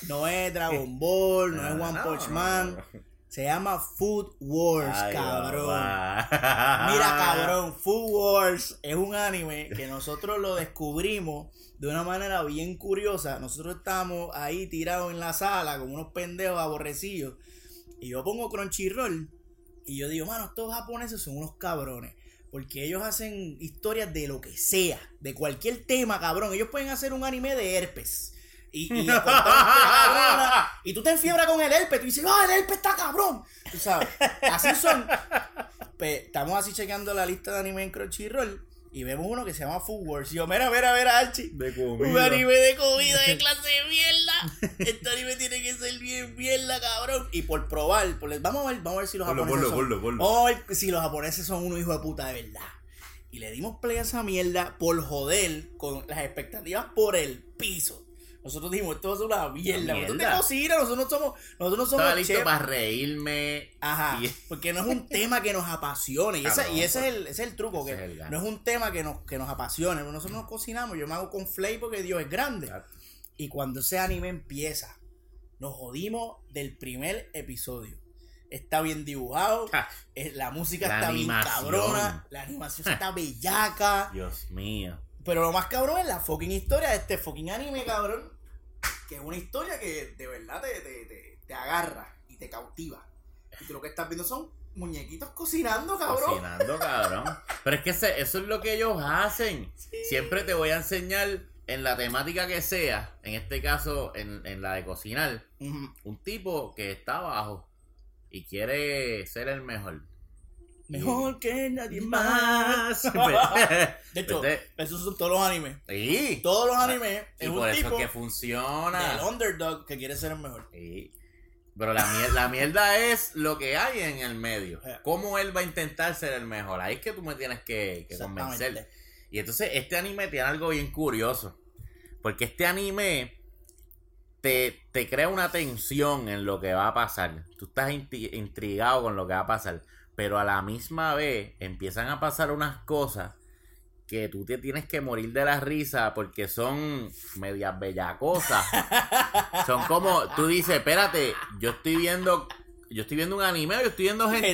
No es Dragon Ball, no, es One no, Punch no, Man, no. Se llama Food Wars, Ay, cabrón. Mira, cabrón, Food Wars es un anime que nosotros lo descubrimos de una manera bien curiosa. Nosotros estábamos ahí tirados en la sala como unos pendejos aborrecidos. Y yo pongo Crunchyroll y yo digo, mano, estos japoneses son unos cabrones. Porque ellos hacen historias de lo que sea, de cualquier tema, cabrón. Ellos pueden hacer un anime de herpes. Y, y, tú te enfiebras con el herpes. Tú dices, ¡ah, el herpes está cabrón! Tú sabes, así son. Pues, estamos así chequeando la lista de anime en Crunchyroll. y vemos uno que se llama Food Wars. Y yo, mira, mira, mira, Archie. De Un anime de comida de clase de mierda. Este anime tiene que ser bien mierda, cabrón. Y por probar, por, vamos, a ver, vamos a ver si los Ponlo, japoneses ponlo, son, ponlo, ponlo. Vamos a ver si los japoneses son unos hijos de puta de verdad. Y le dimos play a esa mierda por joder con las expectativas por el piso. Nosotros dijimos, esto es una mierda. Nosotros te cocina, nosotros no somos, nosotros no somos Estaba listo para reírme. Ajá, Y- porque no es un tema que nos apasione. Y, ese, y ese, es el, ese es el truco, Ese que es el gano. no es un tema que nos, que nos apasione. Nosotros nos cocinamos, yo me hago con Flay porque Dios es grande. Y cuando ese anime empieza, nos jodimos del primer episodio. Está bien dibujado, Ja, eh, la música La está bien cabrona, la animación está bellaca. Dios mío. Pero lo más cabrón es la fucking historia de este fucking anime, cabrón. Que es una historia que de verdad te, te, te, te agarra y te cautiva. Y tú lo que estás viendo son muñequitos cocinando, cabrón. Cocinando, cabrón. Pero es que ese- eso es lo que ellos hacen. Siempre te voy a enseñar en la temática que sea, en este caso en, en la de cocinar, un tipo que está abajo y quiere ser el mejor. Mejor que nadie Más. más. De hecho, Este- esos son todos los animes. Sí. Todos los animes Y es por un eso tipo es que funciona. del underdog que quiere ser el mejor. Sí. Pero la, mier- la mierda es lo que hay en el medio. Eh. ¿Cómo él va a intentar ser el mejor? Ahí es que tú me tienes que, que convencer. Y entonces este anime tiene algo bien curioso. Porque este anime te, te crea una tensión en lo que va a pasar. Tú estás intrigado con lo que va a pasar. Pero a la misma vez empiezan a pasar unas cosas que tú te tienes que morir de la risa porque son medias bellacosas. son como, tú dices, espérate, yo estoy viendo, yo estoy viendo un anime, yo estoy viendo Hentai,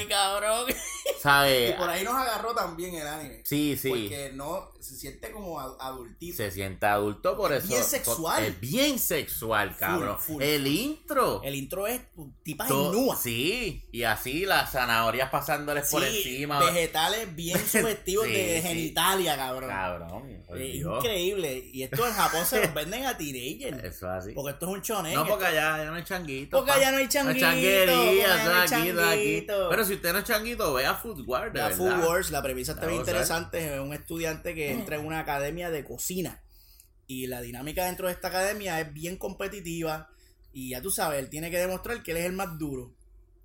hentai, cabrón. Y ¿sabes? por ahí nos agarró también el anime. Sí, sí. Porque no se siente como adultito. Se siente adulto por Es eso. bien sexual. Es bien sexual, cabrón. full, el intro. El intro es tipas nua. Sí, y así las zanahorias pasándoles por encima. Vegetales bien sugestivos Sí, de sí. genitalia, cabrón. Cabrón, Es increíble. Y esto en Japón se los venden a teenagers. Eso es así. Porque esto es un chonen. No, esto- porque allá, allá no hay changuito. Porque allá no hay changuito. no hay es changuito. Pero si usted no es changuito, vea Food de La verdad. Food Wars, la premisa está bien interesante. Es un estudiante que entra en una academia de cocina. Y la dinámica dentro de esta academia es bien competitiva. Y ya tú sabes, él tiene que demostrar que él es el más duro.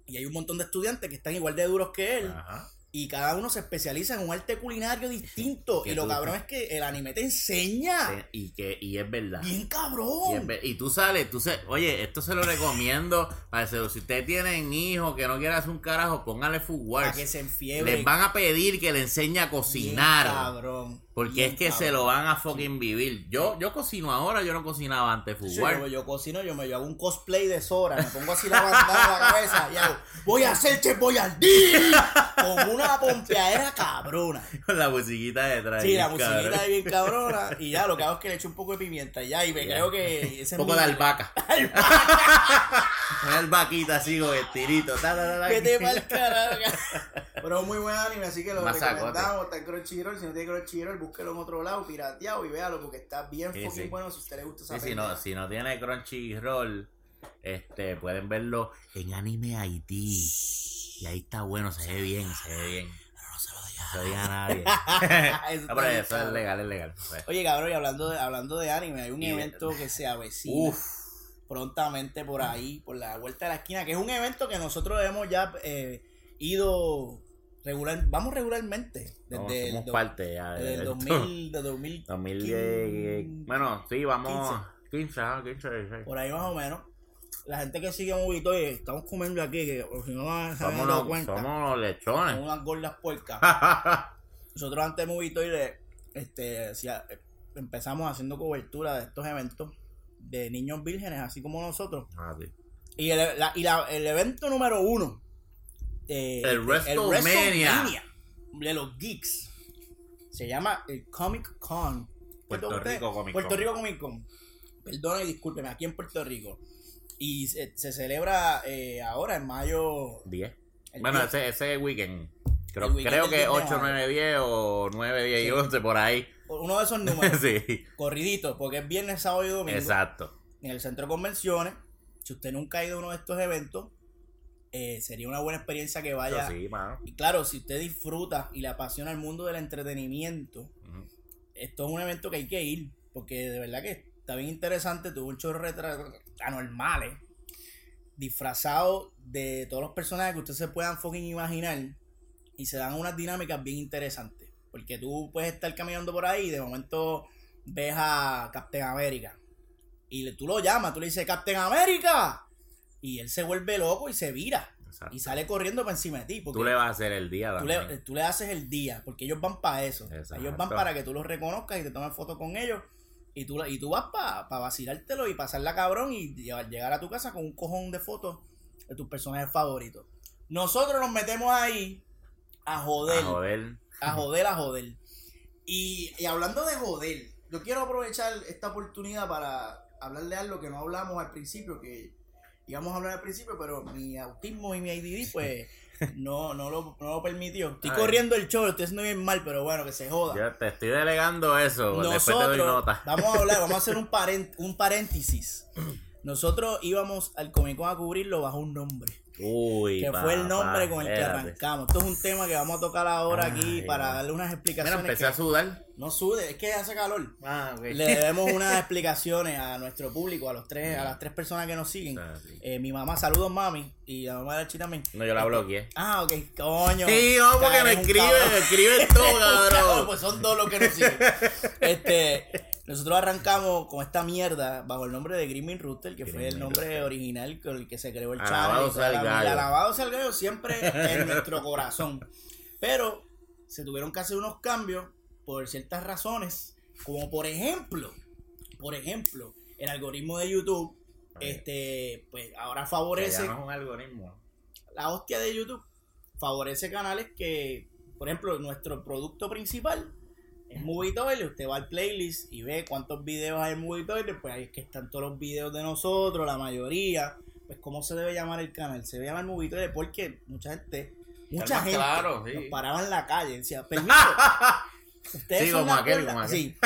Y hay un montón de estudiantes que están igual de duros que él. Ajá. Y cada uno se especializa en un arte culinario distinto. Que Y lo tú- cabrón es que el anime te enseña. Y, que, y es verdad. Bien Y, es cabrón. y tú sales, tú se, oye, esto se lo recomiendo para que si ustedes tienen hijos que no quieran hacer un carajo, póngale Food Para que se enfiebre. Les van a pedir que le enseñe a Bien cocinar. cabrón. Porque es que se cabrón. lo van a fucking vivir. Yo, yo cocino ahora, yo no cocinaba antes Food Sí, yo, yo cocino, yo me yo hago un cosplay de Sora, me pongo así la bandana en la cabeza y hago, voy a hacer Chef Boyardee con una pompeadera cabrona. Con la musiquita detrás. Sí, la cabrón. musiquita es bien cabrona y ya lo que hago es que le echo un poco de pimienta y ya y me Ya. creo que ese Un poco es de albahaca. Una albaquita así con el tirito. ta, ta. Vete pa'l carajo. Pero es muy buen anime, así que lo Masacote. recomendamos. Está en Crunchyroll. Si no tiene Crunchyroll, búsquelo en otro lado, pirateado y véalo porque está bien Sí, fucking sí. bueno si usted le gusta esa Sí, si, no, si no tiene Crunchyroll, este, pueden verlo en Anime ID. Y ahí está bueno, se ve bien, se ve bien. Pero no se lo diga. No se diga a nadie. Eso No, pero eso es legal, es legal. Sea, Oye, cabrón, y hablando de, hablando de anime, hay un Y- evento que se avecina Uf, prontamente por ahí, por la vuelta de la esquina, que es un evento que nosotros hemos ya eh, ido regular, vamos regularmente no, desde somos el, parte ya. desde el de 2000, de 2000, 2010. Bueno, sí, vamos. 15, ah, 15, 16. por ahí más o menos. La gente que sigue Movito, oye, estamos comiendo aquí, que si no se Somos los, cuenta, somos los lechones. unas gordas puercas. Nosotros antes de Movito este, hacía- empezamos haciendo cobertura de estos eventos de niños vírgenes, así como nosotros. Ah, sí. Y el, la- y la- el evento número uno. Eh, El WrestleMania. De los geeks. Se llama el Comic Con. Puerto. Rico Comic Puerto Con. Rico Comic Con. Perdona y discúlpeme, aquí en Puerto Rico. Y se, se celebra eh, ahora en mayo. 10. el Bueno, día- ese, ese weekend. Creo, weekend creo que 10 de 8, mayo. 9, 10 o 9, 10 y Sí. 11 por ahí. uno de esos números. sí, corridito, porque es viernes, sábado y domingo. exacto. En el centro de convenciones. Si usted nunca ha ido a uno de estos eventos, eh, sería una buena experiencia que vaya. Sí. Y claro, si usted disfruta y le apasiona el mundo del entretenimiento, esto es un evento que hay que ir, porque de verdad que está bien interesante, tuvo un chorro anormales, disfrazados de todos los personajes que ustedes se puedan fucking imaginar, y se dan unas dinámicas bien interesantes, porque tú puedes estar caminando por ahí y de momento ves a Captain América, y tú lo llamas, tú le dices, Captain América, y él se vuelve loco y se vira, Exacto. y sale corriendo para encima de ti, porque Tú le vas a hacer el día tú le, tú le haces el día, porque ellos van para eso. Exacto. Ellos van para que tú los reconozcas y te tomes fotos con ellos. Y tú, y tú vas para vacilártelo y pasarla cabrón y llegar a tu casa con un cojón de fotos de tus personajes favoritos. Nosotros nos metemos ahí a joder, A joder. a joder, a joder. Y, y hablando de joder, yo quiero aprovechar esta oportunidad para hablarle algo que no hablamos al principio, que íbamos a hablar al principio, pero mi autismo y mi IDD, pues, no, no, lo, no lo permitió. Estoy Ay. corriendo el show, estoy haciendo bien mal, pero bueno, que se joda. Yo te estoy delegando eso. después te doy Nosotros, nota. vamos a hablar, vamos a hacer un, un paréntesis. Nosotros íbamos al Comic Con a cubrirlo bajo un nombre. Uy, que fue el nombre con el que arrancamos. Esto es un tema que vamos a tocar ahora aquí para darle unas Mira, explicaciones. empecé que- a sudar. No sude, es que hace calor. Ah, ok. Le debemos unas explicaciones a nuestro público, a los tres, a las tres personas que nos siguen. Ah, sí. Eh, mi mamá, saludos mami, y la mamá de Chi también. No, yo la bloqueé. Ah, ok, coño. Sí, no, porque me un escribe, cabrón. me escribe todo, cabrón. Pues son dos los que nos siguen. Este, nosotros arrancamos con esta mierda bajo el nombre de Grimming Rooster, que fue el nombre original con el que se creó el Alabado channel. Alabado sea el gallo siempre en nuestro corazón. Pero se tuvieron que hacer unos cambios por ciertas razones, como por ejemplo, por ejemplo, el algoritmo de YouTube, este, pues ahora favorece no es un algoritmo. la hostia de YouTube favorece canales que, por ejemplo, nuestro producto principal es Movie Toilet. Usted va al playlist y ve cuántos videos hay en Movie Toilet, pues ahí es que están todos los videos de nosotros, la mayoría. Pues, ¿cómo se debe llamar el canal? Se debe llamar Movie Toilet porque mucha gente, mucha gente claro, sí. nos paraba en la calle decía, permiso. Ustedes Sí, son como aquel, cuerda". como aquel. Sí.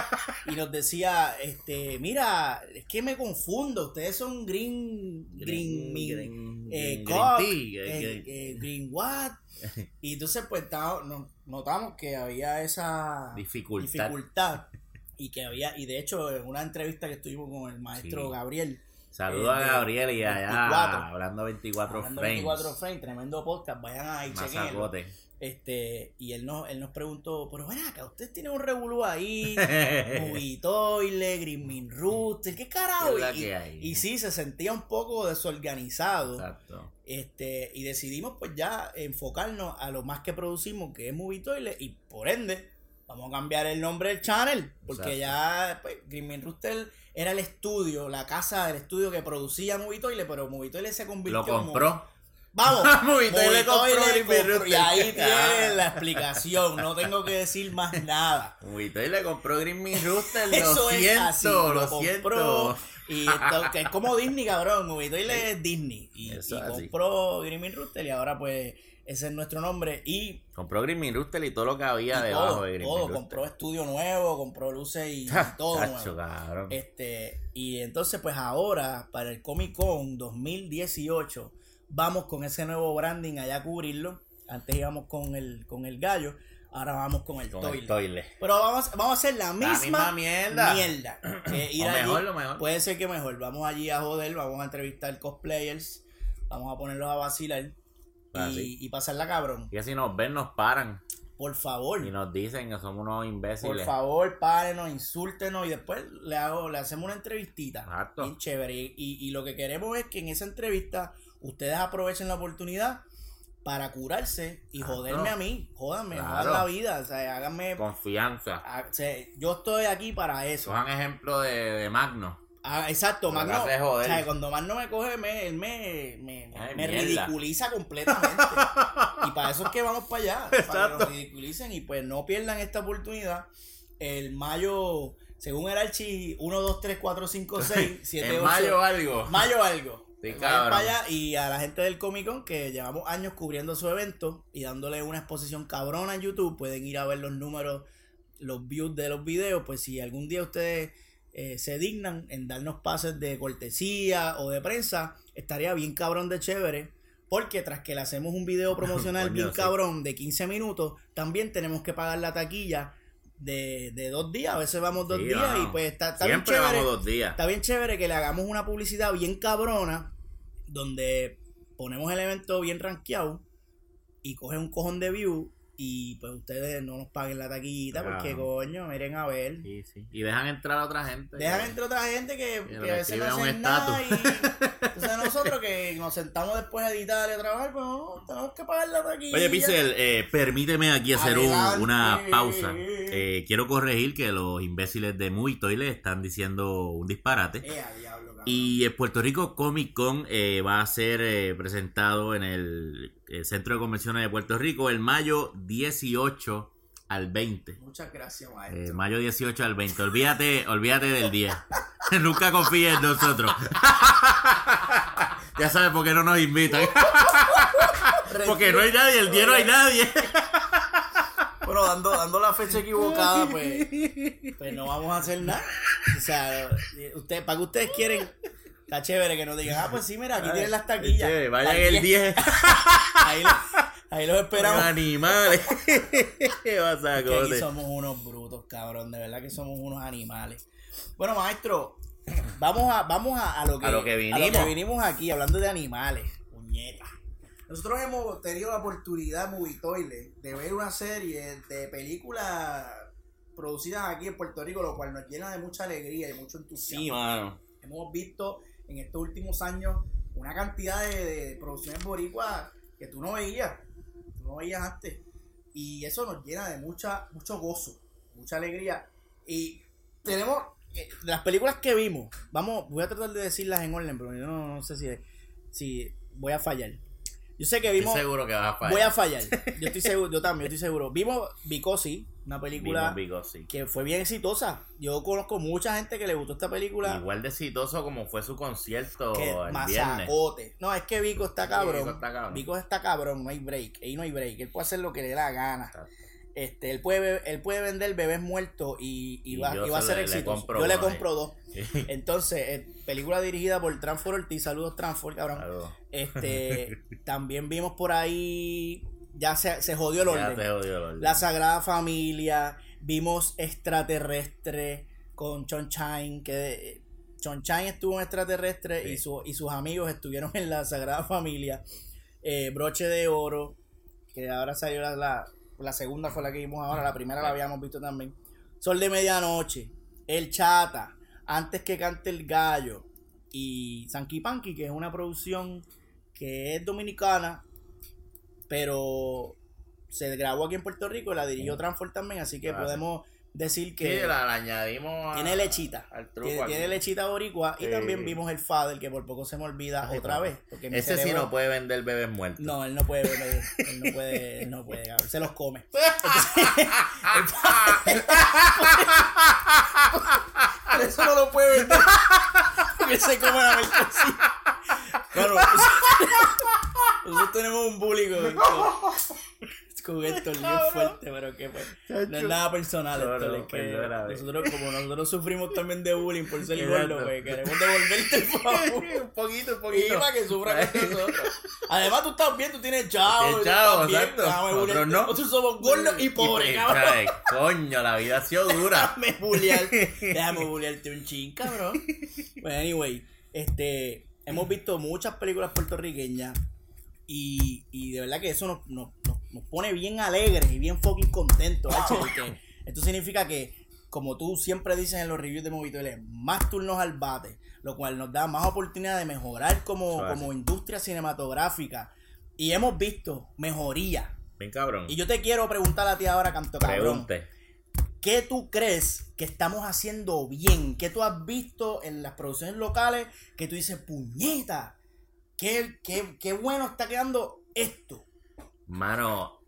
Y nos decía, este, mira, es que me confundo, ustedes son green, green, green, eh, green cock, tea, eh, green- eh, green what y entonces pues notamos que había esa Dificultad. dificultad y que había y de hecho en una entrevista que estuvimos con el maestro Sí. Gabriel Saludos a eh, Gabriel y allá 24. hablando 24 hablando frames. 24 frames tremendo podcast vayan ahí Mazacote. Este y él nos él nos preguntó pero ven acá ustedes tienen un revolú ahí Movie Toilet, Green Min Rooster, ¿qué carajo? ¿Qué es la Y, que y sí, se sentía un poco desorganizado. Exacto. Este, y decidimos pues ya enfocarnos a lo más que producimos, que es Movie Toilet, y por ende, vamos a cambiar el nombre del channel, porque Exacto. ya pues, Green Rooster era el estudio, la casa del estudio que producía Movie Toilet, pero Movie Toilet se convirtió Lo como- compró. Vamos, Movie Toilet compró Toilet Green compró- Rooster. y ahí Ah. tienen la explicación, no tengo que decir más nada. Uy, y le compró Min Rooster. Lo Eso es así, lo, lo siento. compró. Y esto, que es como Disney, cabrón. Movie Toilet es Disney. Y, Eso y así. compró Grimming Rooster y ahora pues ese es nuestro nombre. Y, Compró Min Rooster y todo lo que había debajo todo, de Green todo. Compró estudio nuevo, compró luces y, y todo nuevo. cabrón. Este, y entonces pues ahora para el Comic Con 2018 vamos con ese nuevo branding allá a cubrirlo. Antes íbamos con el, con el gallo, ahora vamos con el Con el toilet. Pero vamos, vamos a hacer la misma, misma mierda. mierda. Que ir O allí- mejor, lo mejor. Puede ser que mejor. Vamos allí a joder, vamos a entrevistar cosplayers, vamos a ponerlos a vacilar Ah, y, sí. y pasarla cabrón. Y así nos ven, nos paran. Por favor, Y nos dicen que somos unos por imbéciles. favor, párenos, insúltenos y después le hago, le hacemos una entrevistita. Exacto. Bien chévere. Y, y- y lo que queremos es que en esa entrevista ustedes aprovechen la oportunidad para curarse y joderme a mí. Jódanme, Claro. jodan la vida. O sea, háganme. Confianza. ah, o sea, yo estoy aquí para eso. Cojan ejemplo de, de Magno. Ah, exacto, Magno. O sea, cuando Magno me coge, me, él me, me, Ay, me mierda. ridiculiza completamente. y para eso es que vamos para allá. Para que nos ridiculicen y pues no pierdan esta oportunidad. El mayo, según el Archi, 1, 2, 3, 4, 5, 6, 7, en 8. mayo algo. Mayo algo. Sí, Vayan cabrón. para allá y a la gente del Comic Con que llevamos años cubriendo su evento y dándole una exposición cabrona en YouTube, pueden ir a ver los números, los views de los videos, pues si algún día ustedes eh, se dignan en darnos pases de cortesía o de prensa, estaría bien cabrón de chévere, Porque tras que le hacemos un video promocional bien cabrón de 15 minutos, también tenemos que pagar la taquilla de, de dos días. A veces vamos dos Sí, días vamos. y pues está, está bien chévere. vamos dos días. Está bien chévere que le hagamos una publicidad bien cabrona, donde ponemos el evento bien rankeado y coge un cojón de view y pues ustedes no nos paguen la taquita porque Claro. coño, miren a ver. Sí, sí. Y dejan entrar a otra gente. Dejan entre otra gente que, que a veces no hacen nada y entonces nosotros que nos sentamos después a editar y a trabajar, pues no, tenemos que pagar la taquilla. Oye, Pixel, eh, permíteme aquí hacer un- una pausa. Eh, quiero corregir que los imbéciles de Muy Toilet están diciendo un disparate. Eh, a. Y el Puerto Rico Comic Con eh, va a ser eh, presentado en el, el Centro de Convenciones de Puerto Rico el mayo 18 al 20. Muchas gracias, Eh, maestro. mayo 18 al 20. Olvídate, olvídate del 10. Nunca confíes en nosotros. ya sabes por qué no nos invitan. Porque no hay nadie, el 10 no hay nadie. Dando, dando la fecha equivocada, pues, pues no vamos a hacer nada. O sea, usted, para que ustedes quieren, está chévere que nos digan, ah, pues sí, mira, aquí tienen las taquillas. Che, Vayan el 10. Ahí, ahí los esperamos. Animales. Que aquí Basacote. somos unos brutos, cabrón. De verdad que somos unos animales. Bueno, maestro, vamos a, vamos a, a lo, que, A lo que a vinimos aquí, hablando de animales. Puñeta. Nosotros hemos tenido la oportunidad, Movitoile, de ver una serie de películas producidas aquí en Puerto Rico, lo cual nos llena de mucha alegría y mucho entusiasmo. Sí, mano. hemos visto en estos últimos años una cantidad de, de producciones boricuas que tú no veías, tú no veías antes. Y eso nos llena de mucha, mucho gozo, mucha alegría. Y tenemos eh, las películas que vimos, vamos, voy a tratar de decirlas en orden, pero yo no, no sé si, si voy a fallar. Yo sé que vimos, Estoy seguro que vas a fallar. voy a fallar. Yo estoy seguro, yo también estoy seguro. Vimos Vicosi, una película sí. que fue bien exitosa. Yo conozco mucha gente que le gustó esta película. Igual de exitoso como fue su concierto que el viernes. masacote. No, es que Vico está cabrón. Vico está cabrón. Vico está cabrón, no hay break. Ahí no hay break. Él puede hacer lo que le dé la gana. Este, él puede, él puede vender bebés muertos y, y Y va, yo y va a se ser le- le exitoso. compro Yo le compro dos. Entonces, eh, película dirigida por Transfor Ortiz. Saludos, Transfor, cabrón. Saludos. Este, también vimos por ahí. Ya se, se jodió el Ya orden. te odio el orden. La Sagrada Familia, vimos Extraterrestre con Chon Chain, que eh, Chon Chain estuvo en Extraterrestre Sí. y, su- y sus amigos estuvieron en la Sagrada Familia. Eh, Broche de Oro, que ahora salió la, la, la segunda fue la que vimos ahora, la primera la habíamos visto también. Sol de Medianoche, El Chata, Antes que cante el gallo y Sanky Panky, que es una producción que es dominicana, pero se grabó aquí en Puerto Rico y la dirigió Sí. Transfor también, así que podemos decir Sí, que la, la añadimos a- tiene lechita. al truco Tiene, tiene lechita boricua y Sí. también vimos el Fader, que por poco se me olvida Ese otra no. vez. Porque Ese sí cerebro- no puede vender bebés muertos. No, él no puede beber, él no puede, él no puede, cabrón, se los come. Por eso no lo puede vender. Porque se come la mercancía. Bueno, nosotros tenemos un bullying Héctor bien fuerte, pero que pues, no es nada personal, No, Héctor, no, es que nosotros, como nosotros sufrimos también de bullying por ser gordo, pues queremos devolverte el favor. un poquito, un Y poquito. para que sufra con nosotros. Además, tú estás bien, tú tienes chavo. Tienes tú chavo, exacto. déjame Nosotros no. Nosotros somos gordos y pobres, Y, cabrón. Coño, la vida ha sido dura. Déjame bullear, déjame bullearte un chin, cabrón. Bueno, anyway, este, hemos visto muchas películas puertorriqueñas y, y de verdad que eso nos, nos, nos- nos pone bien alegres y bien fucking contentos, Archie, porque esto significa que, como tú siempre dices en los reviews de Movitoiles, más turnos al bate, lo cual nos da más oportunidad de mejorar como, Suave. como industria cinematográfica y hemos visto mejoría. Bien cabrón. Y yo te quiero preguntar a ti ahora, canto cabrón. Pregunte. ¿Qué tú crees que estamos haciendo bien? ¿Qué tú has visto en las producciones locales que tú dices, puñeta? ¿Qué, qué, qué bueno está quedando esto? Mano,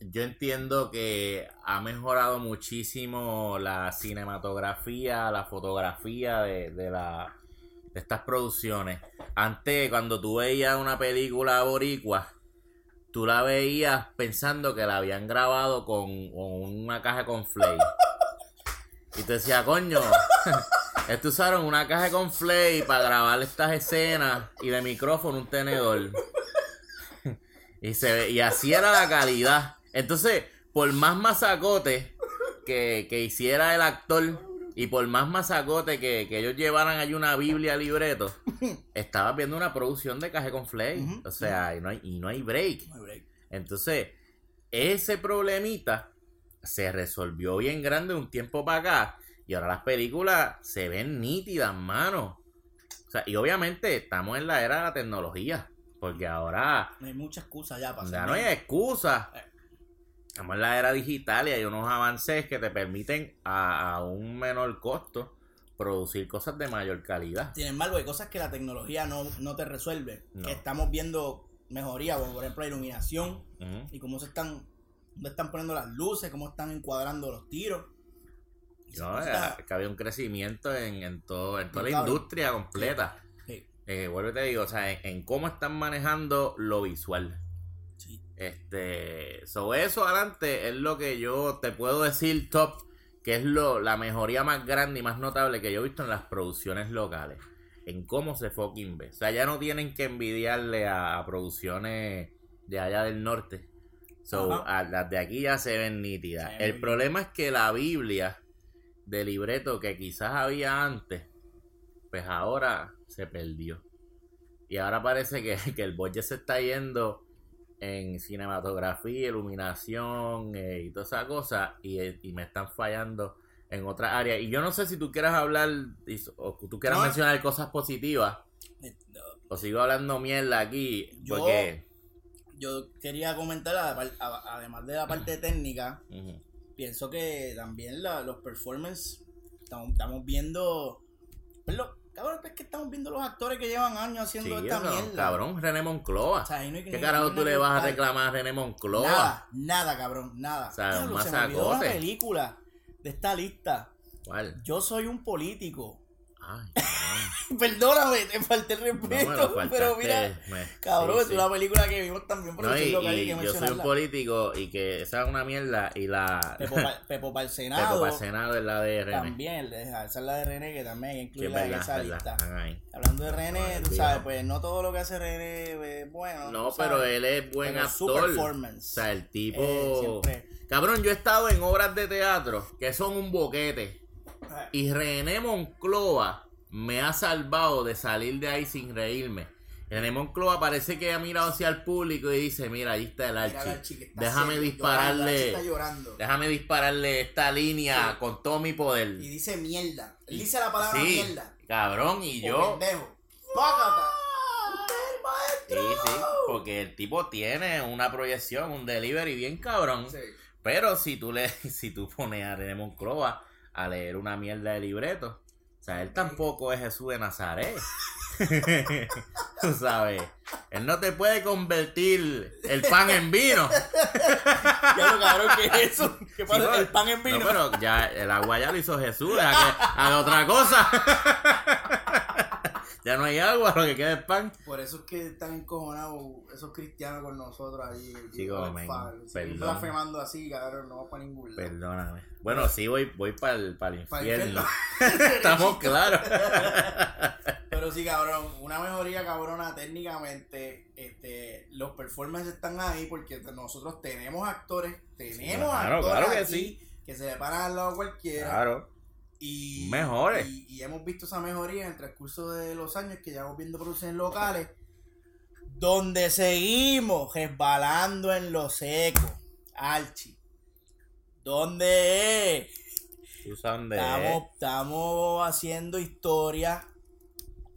yo entiendo que ha mejorado muchísimo la cinematografía, la fotografía de, de, estas producciones. Antes, cuando tú veías una película boricua, tú la veías pensando que la habían grabado con, con una caja con flake. Y te decía, coño, estos usaron una caja con flake para grabar estas escenas y de micrófono un tenedor. Y, se ve- y así era la calidad. Entonces, por más masacote que, que hiciera el actor y por más masacote que, que ellos llevaran allí una Biblia libreto, estabas viendo una producción de Caje con Flay. Ujú. O sea, y no, hay, y no hay break. No hay break. Entonces, ese problemita se resolvió bien grande de un tiempo para acá. Y ahora las películas se ven nítidas, mano. O sea, y obviamente estamos en la era de la tecnología. Porque ahora No hay mucha excusa ya para ya no hay excusa. Estamos en la era digital y hay unos avances que te permiten a, a un menor costo producir cosas de mayor calidad. Sin embargo, hay cosas que la tecnología no, no te resuelve. No. Que estamos viendo mejoría, como por ejemplo la iluminación y cómo se están, dónde están poniendo las luces, cómo están encuadrando los tiros. No, eh, que había un crecimiento en, en, todo, en toda la industria completa. Eh, vuelvo te digo, o sea, en, en cómo están manejando lo visual. sí. Este, sobre eso adelante es lo que yo te puedo decir top, que es lo, la mejoría más grande y más notable que yo he visto en las producciones locales. En cómo se fucking ve. O sea, ya no tienen que envidiarle a, a producciones de allá del norte. So, a las de aquí ya se ven nítidas. Se ven El problema es que la Biblia de libreto que quizás había antes, pues ahora se perdió. Y ahora parece que, que el budget se está yendo en cinematografía, iluminación eh, y toda esa cosa y, eh, y me están fallando en otras áreas. Y yo no sé si tú quieras hablar o tú quieras No. mencionar cosas positivas Eh, no, o sigo hablando mierda aquí Yo- porque... Yo quería comentar, además de la parte técnica, pienso que también la- los performances, estamos, estamos viendo... Pero, cabrón, es que estamos viendo los actores que llevan años haciendo Sí, esta eso, mierda. cabrón, René Moncloa. O sea, no ¿Qué no carajo no tú le vas a reclamar a René Moncloa? Nada, nada, cabrón, nada. O sea, un se me olvidó una película de esta lista. ¿Cuál? Yo soy un político. Ay. Perdóname, te falté el No, respeto, faltaste, pero mira, me- cabrón, sí, es sí. una película que vimos también por No, y, local y y que yo soy un político y que esa es una mierda y la Pepo, pa- Pepo para el Pepo Senado, para el Senado es la de René. también, esa es la de René, que también incluirla en verdad, esa lista. Hablando de René, tú sabes, pues no todo lo que hace René es bueno. No, pero él es buen pero su actor. O sea, el tipo. eh, Cabrón, yo he estado en obras de teatro que son un boquete. Y René Moncloa me ha salvado de salir de ahí sin reírme. René Moncloa parece que ha mirado hacia el público y dice, mira, ahí está el Archie Déjame serio, dispararle. llorando. Déjame dispararle esta línea Sí. con todo mi poder. Y dice mierda. Él dice la palabra Sí, mierda. cabrón, y O yo... pendejo. Págata. Sí, sí, porque el tipo tiene una proyección, un delivery bien cabrón. Sí. Pero si tú le, si tú pones a René Moncloa a leer una mierda de libreto, o sea, él tampoco es Jesús de Nazaret. tú sabes, él no te puede convertir el pan en vino. Ya lo cabrón que es eso. ¿Qué pasa? Sí, no, el pan en vino. No, pero ya el agua ya lo hizo Jesús, que haga otra cosa. Ya no hay agua, lo que queda es pan. Por eso es que están encojonados esos cristianos con nosotros allí. Chico, men, blasfemando así, cabrón, no vamos para ningún lado. Perdóname. Bueno, sí, voy, voy para el, Para el infierno. Estamos claros. Pero sí, cabrón, una mejoría cabrona técnicamente. Este, los performances están ahí porque nosotros tenemos actores, tenemos claro, actores claro que aquí sí. que se le paran al lado cualquiera. Claro. Y, Mejores. Y, y hemos visto esa mejoría en el transcurso de los años que llevamos viendo producciones locales, donde seguimos resbalando en lo seco. Archi. ¿Dónde es? Estamos, estamos haciendo historias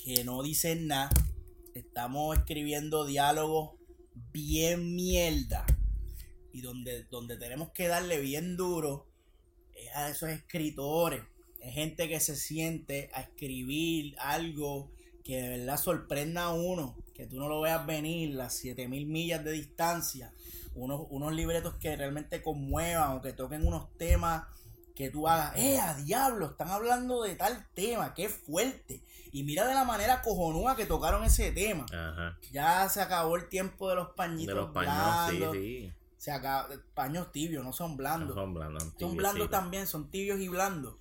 que no dicen nada. Estamos escribiendo diálogos bien mierda. Y donde, donde tenemos que darle bien duro es a esos escritores. Es gente que se siente a escribir algo que de verdad sorprenda a uno. Que tú no lo veas venir, las 7000 millas de distancia. Unos, unos libretos que realmente conmuevan o que toquen unos temas que tú hagas, ¡eh, a diablo! Están hablando de tal tema, qué fuerte. Y mira de la manera cojonúa que tocaron ese tema. Ajá. Ya se acabó el tiempo de los pañitos De los paños, sí, blandos. sí. Se acaba, paños tibios, no son blandos. Son blandos. Son blandos también, son tibios y blandos.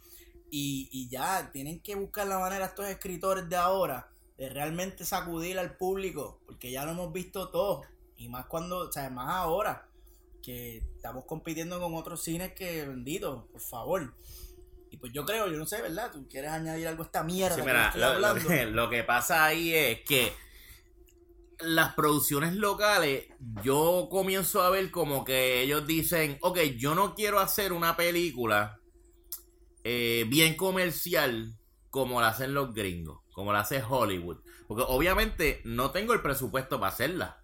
Y, y ya tienen que buscar la manera estos escritores de ahora de realmente sacudir al público, porque ya lo hemos visto todo. Y más cuando, o sea, más ahora que estamos compitiendo con otros cines que bendito, por favor. Y pues yo creo, yo no sé, ¿verdad? ¿Tú quieres añadir algo a esta mierda Sí, mira, lo, lo que, lo que pasa ahí es que las producciones locales, yo comienzo a ver como que ellos dicen, ok, yo no quiero hacer una película eh, bien comercial como la hacen los gringos, como la hace Hollywood. Porque obviamente no tengo el presupuesto para hacerla.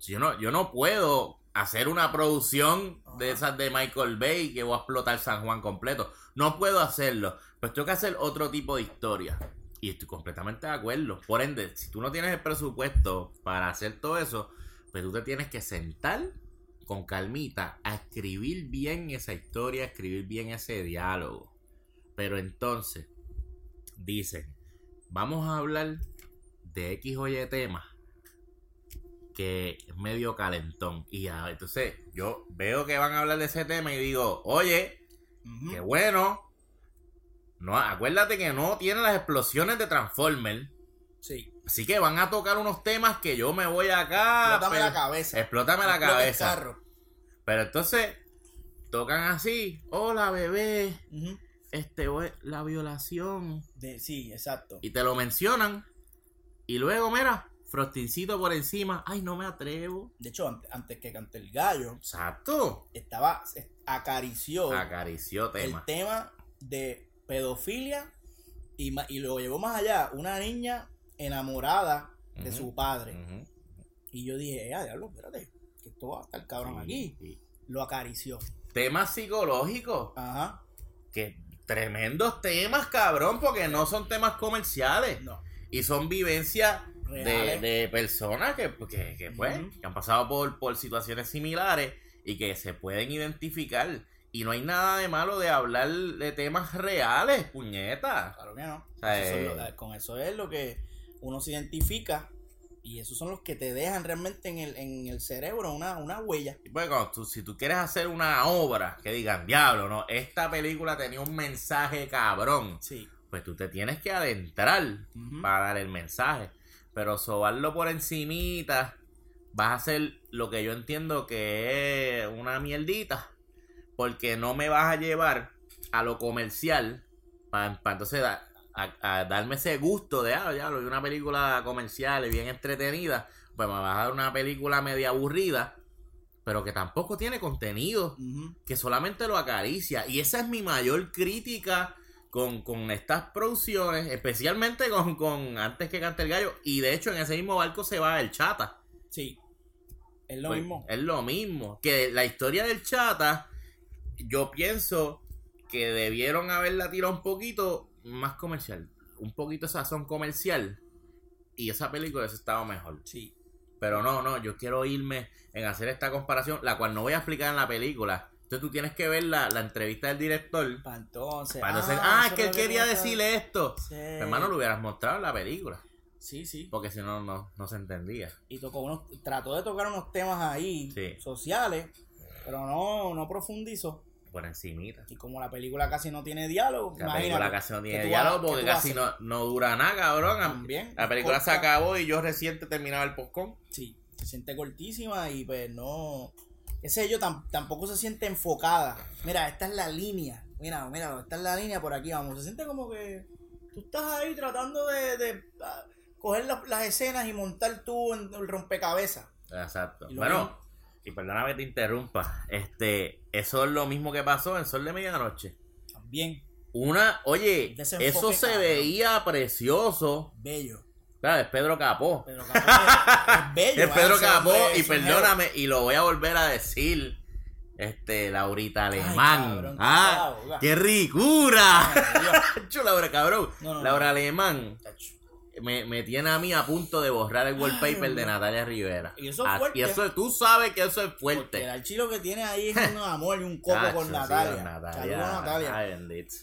Yo no, yo no puedo hacer una producción de esas de Michael Bay que voy a explotar San Juan completo. No puedo hacerlo. Pues tengo que hacer otro tipo de historia. Y estoy completamente de acuerdo. Por ende, si tú no tienes el presupuesto para hacer todo eso, pues tú te tienes que sentar con calmita a escribir bien esa historia, a escribir bien ese diálogo. Pero entonces, dicen, vamos a hablar de X o Y tema que es medio calentón. Y ah, entonces yo veo que van a hablar de ese tema y digo, oye, qué bueno. No, acuérdate que no tiene las explosiones de Transformer. Sí. Así que van a tocar unos temas que yo me voy acá. Explótame pero- la cabeza. Explótame la Explota el cabeza. carro. Pero entonces tocan así. Hola, bebé. Este, we- la violación. De- sí, exacto. Y te lo mencionan. Y luego, mira, frostincito por encima. Ay, no me atrevo. De hecho, an- antes que cante el gallo, Exacto. estaba, acarició Acarició tema. el tema de pedofilia y, y lo llevó más allá. Una niña enamorada de su padre. Y yo dije, ah, diablo, espérate, que esto va a estar cabrón Sí, aquí. sí. Lo acarició. Temas psicológicos. Ajá. Que tremendos temas, cabrón, porque no son temas comerciales. No. Y son vivencias de, personas que, que, que, pues, que han pasado por, por situaciones similares y que se pueden identificar. Y no hay nada de malo de hablar de temas reales, puñeta. Claro que no. sea, Eso son eh, lo- con eso es lo que uno se identifica y esos son los que te dejan realmente en el, en el cerebro una, una huella. Y pues, tú- si tú quieres hacer una obra que digan, diablo, no, esta película tenía un mensaje cabrón, Sí. pues tú te tienes que adentrar para dar el mensaje. Pero sobarlo por encimita, vas a hacer lo que yo entiendo que es una mierdita. Porque no me vas a llevar a lo comercial para, entonces da- a, a darme ese gusto de, ah, ya, lo de una película comercial y bien entretenida. Pues me vas a dar una película media aburrida, pero que tampoco tiene contenido que solamente lo acaricia. Y esa es mi mayor crítica con, con estas producciones, especialmente con, con Antes que cante el gallo. Y de hecho, en ese mismo barco se va el chata. Sí. Es lo Pues, mismo. Es lo mismo. Que la historia del chata, yo pienso que debieron haberla tirado un poquito más comercial. Un poquito sazón comercial. Y esa película hubiese estado mejor. Sí. Pero no, no, yo quiero irme en hacer esta comparación, la cual no voy a explicar en la película. Entonces tú tienes que ver la, la entrevista del director. Para entonces. Para ser, ah, es que él quería decirle esto. Sí. Hermano, lo hubieras mostrado en la película. Sí, sí. Porque si no, no, no se entendía. Y tocó unos, trató de tocar unos temas ahí Sí. sociales, pero no, no profundizó. Por encimita. Y como la película casi no tiene diálogo, La imagínate, película casi no ¿qué tiene diálogo porque casi no, no dura nada, cabrón. También, La película se acabó y yo reciente terminaba el postcón. Sí, se siente cortísima y pues no. Ese yo tam- tampoco se siente enfocada. Mira, esta es la línea. Mira, mira, esta es la línea por aquí, vamos. Se siente como que tú estás ahí tratando de, de, ah, coger las, las escenas y montar tú en el rompecabezas. Exacto. Bueno. Y perdóname que te interrumpa. Este, eso es lo mismo que pasó en Sol de Medianoche. También, Una, oye, Desenfoque, eso se cabrón. veía precioso. bello. Claro, es Pedro Capó. Pero capaz es, bello. Es Pedro ese Capó y perdóname, y lo voy a volver a decir. Este, Laurita Ay, Alemán. cabrón, ah, qué ricura. Ay, cabrón. No, no, Laura Alemán Tacho. Me, me tiene a mí a punto de borrar el wallpaper Ay, de. Natalia Rivera. Y eso es fuerte. Y eso, tú sabes que eso es Porque fuerte. el archivo que tiene ahí es un amor y un coco Chacho, con sí, Natalia. con Saludos a Natalia. Ay, bendito.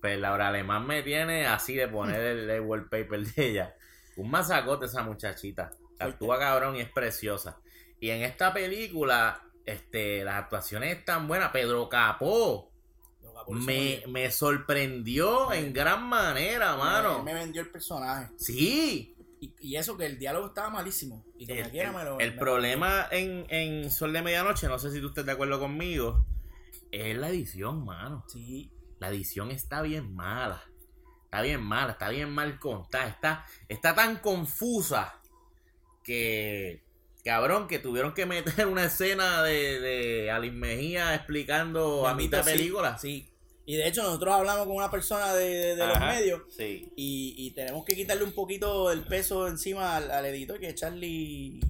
Pues Laura Alemán me tiene así de poner el, el wallpaper de ella. Un masacote esa muchachita. Actúa cabrón y es preciosa. Y en esta película, este, las actuaciones están buenas. Pedro Capó Lo que por eso me, me- me sorprendió en gran manera, me, mano. me vendió el personaje. Sí. Y, y eso que el diálogo estaba malísimo. Y como El, quiera me lo- el me- problema en, en Sol de Medianoche, no sé si tú estés de acuerdo conmigo, es la edición, mano. Sí. La edición está bien mala. Está bien mala, está bien mal contada. Está, está tan confusa que, cabrón, que tuvieron que meter una escena de, de Alin Mejía explicando a mitad sí, película. Sí. Y de hecho nosotros hablamos con una persona de, de- de los medios Sí. y, y tenemos que quitarle un poquito el peso encima al, al editor que es Charlie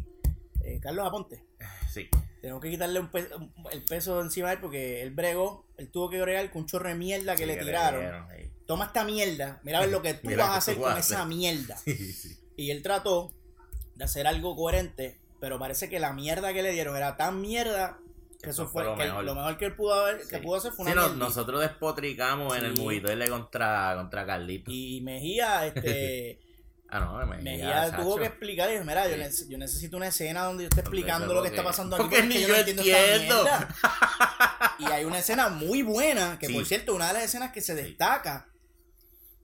eh, Carlos Aponte. Sí. Tenemos que quitarle un pe- un- el peso encima de él porque él bregó, él tuvo que bregar con un chorro de mierda que Sí, le tiraron. dieron. Toma esta mierda, mira a ver lo que tú Mira vas a hacer con esa mierda. Sí. Y él trató de hacer algo coherente, pero parece que la mierda que le dieron era tan mierda que eso fue lo que mejor. lo mejor que él pudo haber, que Sí. pudo hacer fue Sí, una no- mierdita. nosotros despotricamos en el Sí. movito de contra, contra Carlito. Y Mejía, este, ah, no, me Mejía tuvo que explicar y dijo, mira, yo, Sí. nece- yo necesito una escena donde yo esté explicando lo que está pasando aquí porque ni yo yo no entiendo esta entiendo. mierda". Y hay una escena muy buena, que Sí. por cierto, una de las escenas que se Sí. destaca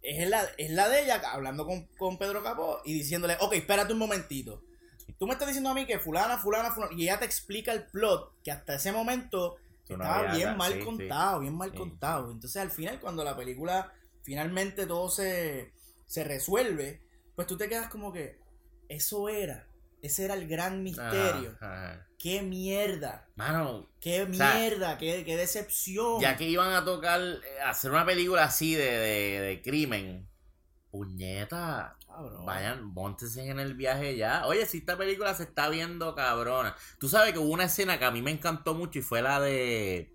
es la, es la de ella hablando con, con Pedro Capó y diciéndole, ok, espérate un momentito. Tú me estás diciendo a mí que fulana, fulana, fulana, y ella te explica el plot que hasta ese momento no estaba bien mal sí, sí. contado, bien mal contado. Entonces al final cuando la película finalmente todo se, se resuelve, pues tú te quedas como que eso era, ese era el gran misterio. Ajá, ajá. Qué mierda, Mano, qué O sea, mierda, qué, qué decepción. ya que iban a tocar, eh, hacer una película así de, de, de crimen, puñeta, Cabrón. vayan, montense en el viaje ya. Oye, si esta película se está viendo cabrona. Tú sabes que hubo una escena que a mí me encantó mucho y fue la de...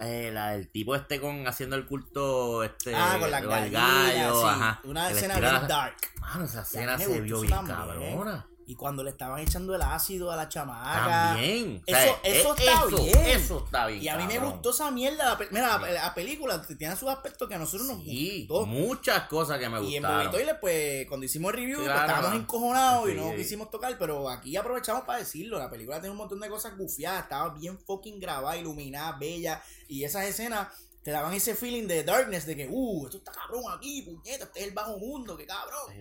eh, la del tipo este con haciendo el culto este ah, con gallinas, gallo, sí. ajá. Una escena bien la- dark. Mano, esa escena se vio bien cabrona. Y cuando le estaban echando el ácido a la chamaca. También. Eso- O sea, eso está eso, bien. Eso está bien. Y a mí me gustó esa mierda. La Mira, la, la película tiene sus aspectos que a nosotros nos Sí, gustó. muchas cosas que me Y en gustaron. Movitoile, pues, cuando hicimos el review, pues, estábamos encojonados y no sí. quisimos tocar, pero aquí aprovechamos para decirlo. La película tiene un montón de cosas gufiadas, estaba bien fucking grabada, iluminada, bella. Y esas escenas te daban ese feeling de darkness, de que, uh, esto está cabrón aquí, puñeta, este es el bajo mundo, qué cabrón.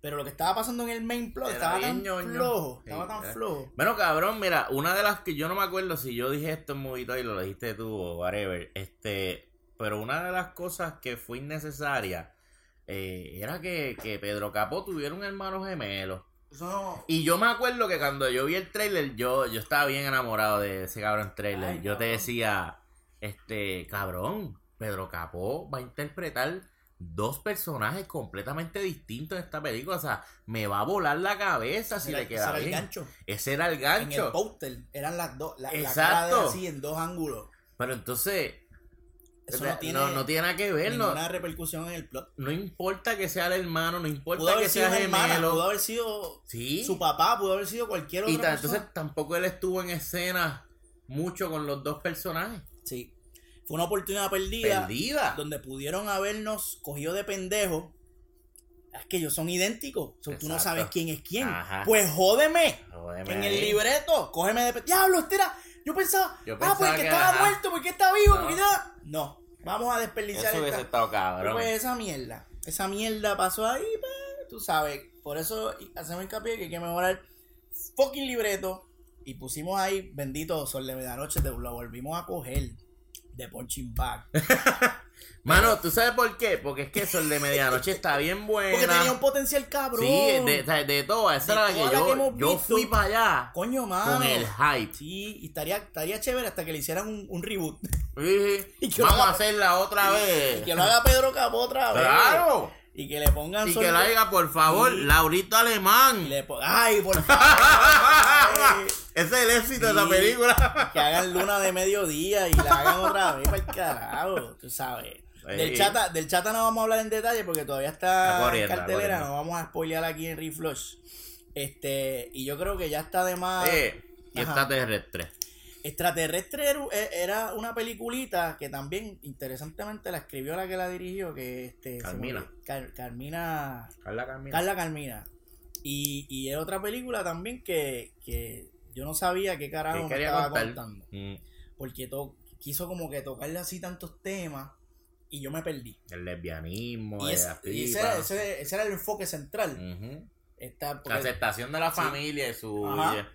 Pero lo que estaba pasando en el main plot Era estaba tan ñoño. flojo, Sí, estaba tan flojo. Bueno, cabrón, mira, una de las que yo no me acuerdo si yo dije esto en Movito y lo dijiste tú o whatever, este, pero una de las cosas que fue innecesaria eh, era que, que Pedro Capó tuviera un hermano gemelo. No... Y yo me acuerdo que cuando yo vi el trailer, yo, yo estaba bien enamorado de ese cabrón trailer. Ay, yo te decía, este, cabrón, Pedro Capó va a interpretar dos personajes completamente distintos en esta película. O sea, me va a volar la cabeza si era- le ese queda era el bien. gancho. Ese era el En el gancho. póster eran las dos, la, la cara de Exacto. así en dos ángulos. Pero entonces, Eso no, no tiene, no, tiene nada que ver. No, ninguna repercusión en el plot. no importa que sea el hermano, no importa que sea hermana, pudo gemelo. haber sido Sí. su papá, pudo haber sido cualquier otra Y persona. entonces tampoco él estuvo en escena mucho con los dos personajes. Sí. Fue una oportunidad perdida, Perdida. donde pudieron habernos cogido de pendejo. Es que ellos son idénticos. So, tú no sabes quién es quién. Ajá. Pues jódeme. Jódeme En el libreto, cógeme de pendejo. Diablo, era. Yo pensaba, Yo ah, pensaba porque que, estaba ajá. muerto, porque está vivo, No. porque. No, vamos a desperdiciar Eso hubiese esta. estado cabrón. Pues esa mierda. Esa mierda pasó ahí, pues, tú sabes. Por eso hacemos hincapié que hay que mejorar fucking libreto. Y pusimos ahí, bendito Sol de Medianoche, te lo volvimos a coger de punching bag. Mano, ¿tú sabes por qué? Porque es que eso el de medianoche está bien buena. Porque tenía un potencial cabrón. Sí, de, de, de todas. Esa De era la que las que yo, hemos yo visto. fui para allá Coño, mano. con el hype. Sí, y estaría, estaría chévere hasta que le hicieran un, un reboot. Sí, Y que Vamos a hacerla otra vez. Y que lo haga Pedro Capó otra vez. ¡Claro! Y que le pongan Y que la diga, por favor, Sí. Laurita y Alemán. le Ay, por favor. Ay. Ese es el éxito de la película. que hagan luna de mediodía y la hagan otra vez para el carajo, tú sabes. Del chata, del chata no vamos a hablar en detalle porque todavía está, Está corriendo, en cartelera, está no vamos a spoilear aquí en Reflush. Este, y yo creo que ya está de más. Y Ajá. extraterrestre. Extraterrestre era- e- era una peliculita que también interesantemente la escribió la que la dirigió, que este Carmina. Car- Carmina. Carla Carmina. Carla Carmina. Y, y es otra película también que, que yo no sabía qué carajo ¿Qué me estaba contar? contando. Mm, Porque to- quiso como que tocarle así tantos temas y yo me perdí. el lesbianismo, Y, es- las y ese, era, ese- ese era el enfoque central. Esta, La aceptación de la familia y su... Ajá.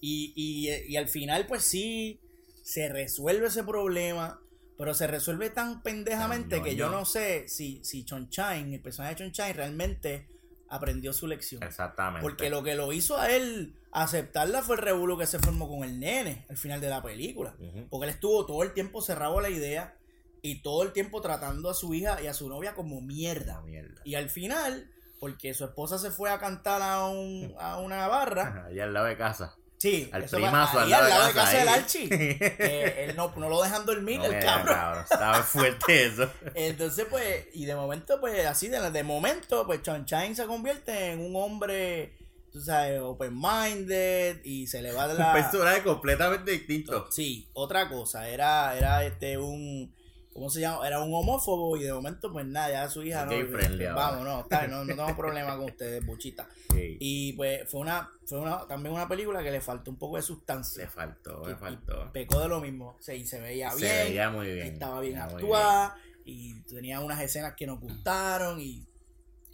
Y, y, y al final, pues sí, se resuelve ese problema, pero se resuelve tan pendejamente que yo no sé si, si Chonchain, el personaje de Chonchain, realmente aprendió su lección. Exactamente. Porque lo que lo hizo a él aceptarla fue el revuelo que se formó con el nene al final de la película. Porque él estuvo todo el tiempo cerrado a la idea y todo el tiempo tratando a su hija y a su novia como mierda. Mierda. Y al final, porque su esposa se fue a cantar a, un, a una barra, Allá al lado de casa. Sí, Al primazo, al lado de casa, del. Archie, que él no, no lo dejan dormir, No, el cabrón. cabrón, Estaba fuerte eso. Entonces, pues, y de momento, pues, así, de, de momento, pues, Chonchain se convierte en un hombre, tú sabes, open-minded y se le va de Un la... personaje completamente distinto. Sí, otra cosa, era, era este, un, ¿cómo se llama? Era un homófobo y de momento, pues, nada, ya su hija, no, Gay friendly vamos, no, está bien, no, no tengo problema con ustedes, buchita. Sí. Y, pues, fue una, fue una, también una película que le faltó un poco de sustancia. Le faltó, le faltó. Pecó de lo mismo, se, y se veía Se bien. veía muy bien. estaba bien se actuada y tenía unas escenas que nos gustaron y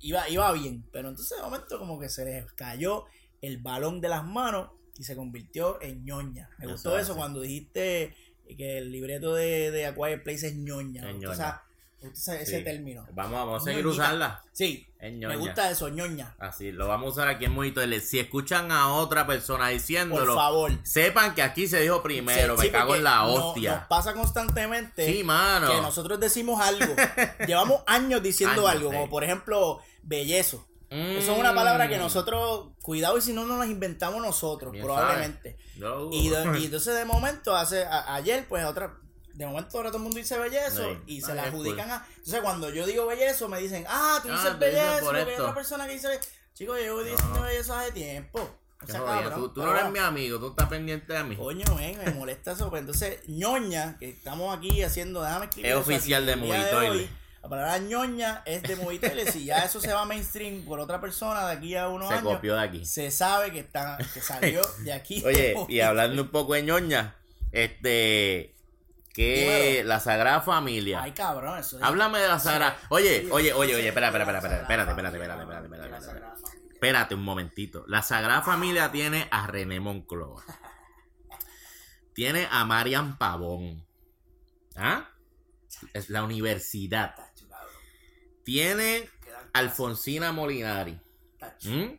iba, iba bien, pero entonces de momento como que se les cayó el balón de las manos y se convirtió en ñoña. Me gustó es eso cuando dijiste que el libreto de, de A Quiet Place es ñoña. Es me gusta ese, Sí. ese término. Vamos, vamos a seguir usarla. Sí, me gusta eso, ñoña. Así, lo vamos a usar aquí en Mojito. Si escuchan a otra persona Por diciéndolo, favor. sepan que aquí se dijo primero. Sí, me sí, cago en la no- hostia. nos pasa constantemente. sí, mano. que nosotros decimos algo. Llevamos años diciendo Años, algo, como por ejemplo, bellezo. Mm. Eso es una palabra que nosotros, cuidado y si no nos las inventamos nosotros, Bien probablemente. No. Y, de- y entonces de momento, hace a- ayer, pues otra, de momento ahora todo el mundo dice bellezo Sí. y se Ah, la adjudican a... Entonces cuando yo digo bellezo me dicen, ah, tú Ah, dices dices bellezo, por porque hay otra persona que dice bellezo. Chicos, yo llevo diciendo bellezo hace tiempo. O sea, cabrón, tú, no eres mi amigo, tú estás pendiente de mí. Coño, ven, me molesta eso. Pues entonces, ñoña, que estamos aquí haciendo, déjame escribir Es eso aquí, oficial de Movitoile. La palabra ñoña es de Movitoile. si ya eso se va mainstream por otra persona de aquí a unos Se años, copió de aquí. se sabe que está que salió de aquí. de Oye, y hablando un poco de ñoña, este, que Dímelo. la Sagrada Familia. Ay, cabrón, eso es- Háblame de la Sagrada. Oye, Sí, oye, oye, oye, espera, espera, espera, espera, espérate, espérate, espérate, espérate, espérate, espérate. Espérate un momentito. La Sagrada Familia tiene a René Moncloa. Tiene a Marian Pavón. ¿Ah? Es la universidad. Cabrón, Tiene Alfonsina Molinari. ¿Mm?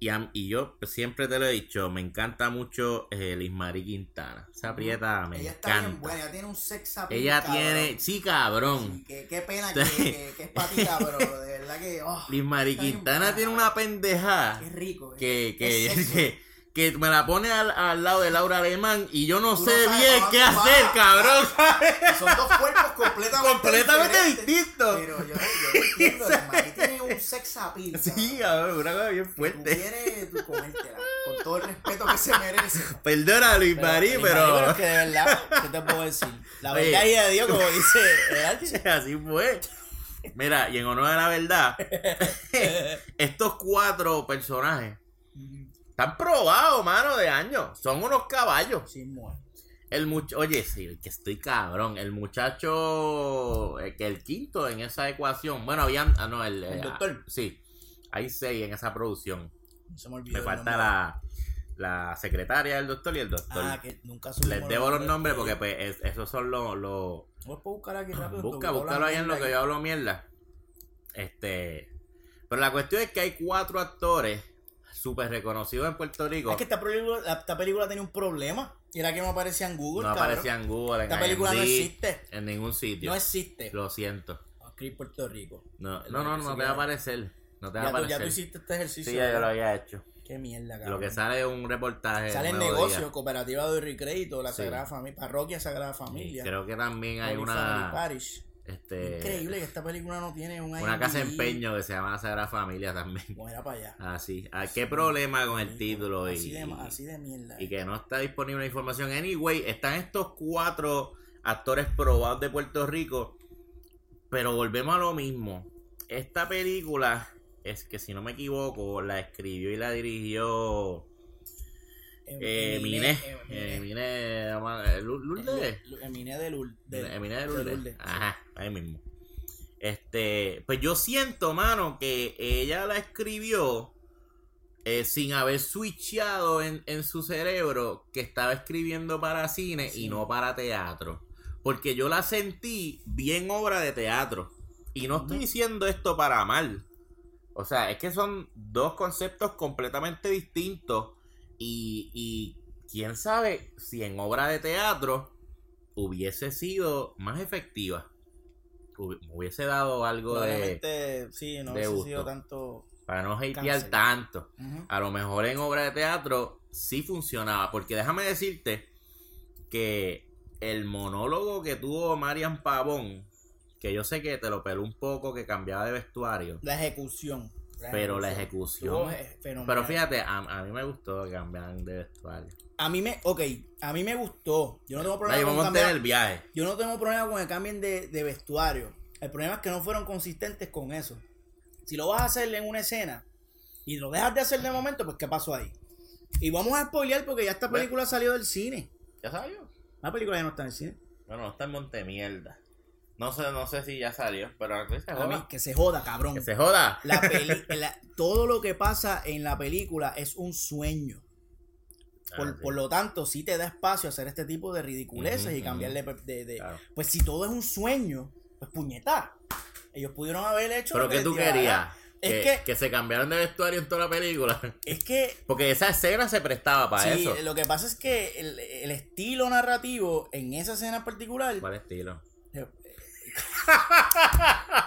Y, a- y yo siempre te lo he dicho, me encanta mucho eh, Lismari Quintana. Esa prieta me Ella está bien buena, ella tiene un sex appeal, Ella cabrón. tiene, sí, cabrón. Sí, qué, qué pena que, que, que es patita, pero de verdad que. Oh, está bien Quintana buena. tiene una pendeja Qué rico. que, es que, sexy. que, que me la pone al, al lado de Laura Alemán y yo no Tú sé no sabes bien qué hacer, cabrón. Son dos cuerpos completamente, distintos. Pero yo, yo entiendo, tiene un sex appeal. Sí, cabrón. una cosa bien Tú fuerte. quieres tú comértela, con todo el respeto que se merece. Perdona, Luis Mari, Pero pero es que de verdad, ¿qué te puedo decir? La Oye. verdad y de Dios, como dice el así fue. Mira, y en honor a la verdad, estos cuatro personajes están probados, mano, de años. Son unos caballos. El much Oye, sí, que estoy cabrón. El muchacho, eh, que el quinto en esa ecuación. Bueno, habían. Ah, no, el. El eh, doctor. ah, sí, hay seis en esa producción. Se me olvidó. Me el falta la, la secretaria del doctor y el doctor. Ah, que nunca Les debo los nombres porque, pues, es- esos son los. los a buscar aquí rápido. Busca, búscalo ahí en lo que yo hablo mierda. Este. Pero la cuestión es que hay cuatro actores súper reconocidos en Puerto Rico. Es que esta película, la- esta película tenía un problema. Y era que no aparecía en Google. no cabrón. aparecía en Google, en Esta película no existe. En ningún sitio. No existe. Lo siento. Aquí en Puerto Rico. No, no, no, te va a aparecer. No te va a tú, aparecer. ya tú hiciste este ejercicio. sí, ya yo lo había hecho. Qué mierda, cabrón. Lo que sale es un reportaje. Sale en Nuevo negocio, Día. cooperativa de Recrédito, la Sí. Sagrada Familia, Parroquia Sagrada Familia. Creo que también hay Holy una. Parish. Este, Increíble que esta película no tiene un Una casa de empeño que se llama La Sagrada Familia también. Para allá. Así. Ah, ¿Qué problema con el título? Así y, de, así de mierda. y que no está disponible la información. Anyway, están estos cuatro actores probados de Puerto Rico. Pero volvemos a lo mismo. Esta película es que, si no me equivoco, la escribió y la dirigió eh, Eminé. Eminé. Eminé. eh, Lu- Lourdes. Eminé de Lourdes. Eminé de de Lourdes. Ajá, ahí mismo. Este, pues yo siento, mano, que ella la escribió eh, sin haber switchado en, en su cerebro que estaba escribiendo para cine Sí. y no para teatro. Porque yo la sentí bien obra de teatro. Y no estoy diciendo esto para mal. O sea, es que son dos conceptos completamente distintos. Y, y quién sabe si en obra de teatro hubiese sido más efectiva. Hubi- Hubiese dado algo de... Sí, no de hubiese gusto. sido tanto. Para no hatear tanto. A lo mejor en obra de teatro sí funcionaba. Porque déjame decirte que el monólogo que tuvo Marian Pavón, que yo sé que te lo peló un poco, que cambiaba de vestuario, La ejecución. Pero la ejecución. eh. Pero fíjate, a, a mí me gustó que cambiaran de vestuario. A mí me, ok, a mí me gustó. Yo no tengo problema con vamos a tener cambiar. el viaje. Yo no tengo problema con que cambien de, de vestuario. El problema es que no fueron consistentes con eso. Si lo vas a hacer en una escena y lo dejas de hacer de momento, pues ¿qué pasó ahí? Y vamos a spoilear porque ya esta película salió del cine. ¿Ya salió? La película ya no está en el cine. Bueno, no está en Montemierda. No sé, no sé si ya salió, pero que se joda. que se joda, cabrón. Que se joda. La peli- la- todo lo que pasa en la película es un sueño. Por, Ah, sí. por lo tanto, sí te da espacio a hacer este tipo de ridiculeces y cambiarle de, de- Claro. Pues si todo es un sueño, pues puñeta. Ellos pudieron haber hecho. Pero que tú querías que, Es que- que se cambiaran de vestuario en toda la película. Es que. Porque esa escena se prestaba para sí, eso. lo que pasa es que el, el estilo narrativo en esa escena en particular. ¿Cuál estilo?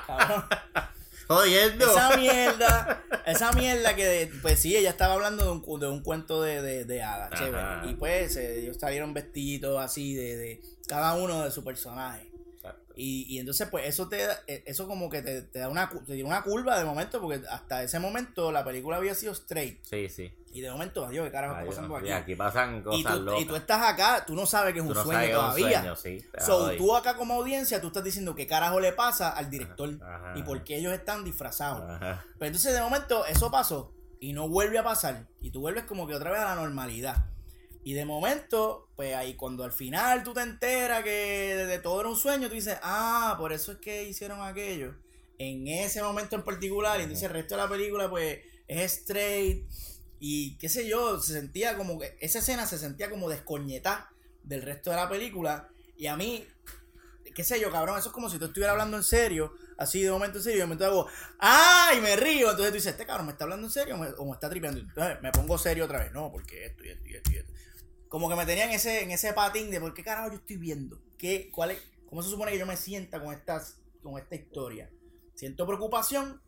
Cabrón, Jodiendo. esa mierda, esa mierda que, pues sí, ella estaba hablando de un, de un cuento de, de, de hadas, chévere. Y pues eh, ellos salieron vestidos así de, de cada uno de su personaje. Exacto. Y, y entonces, pues, eso te da- eh, eso como que te, te da una, te dio una curva de momento, porque hasta ese momento la película había sido straight. Sí, sí. Y de momento, adiós, ¿qué carajo está pasando aquí? y aquí pasan Y cosas tú, locas. y tú estás acá, tú no sabes que es un no sueño es un todavía. sueño, sí, So, tú acá como audiencia, tú estás diciendo qué carajo le pasa al director Ajá, y por qué ellos están disfrazados. Ajá. Pero entonces de momento eso pasó y no vuelve a pasar. Y tú vuelves como que otra vez a la normalidad. Y de momento, pues ahí cuando al final tú te enteras que de, de todo era un sueño, tú dices, ah, por eso es que hicieron aquello. En ese momento en particular, y entonces el resto de la película, pues es straight. Y qué sé yo, se sentía como que esa escena se sentía como descoñetada del resto de la película. Y a mí, qué sé yo, cabrón, eso es como si tú estuvieras hablando en serio, así de momento en serio, y de momento hago, ¡ah! Y me río. Entonces tú dices, este cabrón me está hablando en serio o me, o me está tripeando. Entonces me pongo serio otra vez, no, porque esto y esto y esto y esto. Como que me tenían ese, en ese patín de por qué carajo yo estoy viendo. ¿Qué, cuál es, ¿Cómo se supone que yo me sienta con, estas, con esta historia? ¿Siento preocupación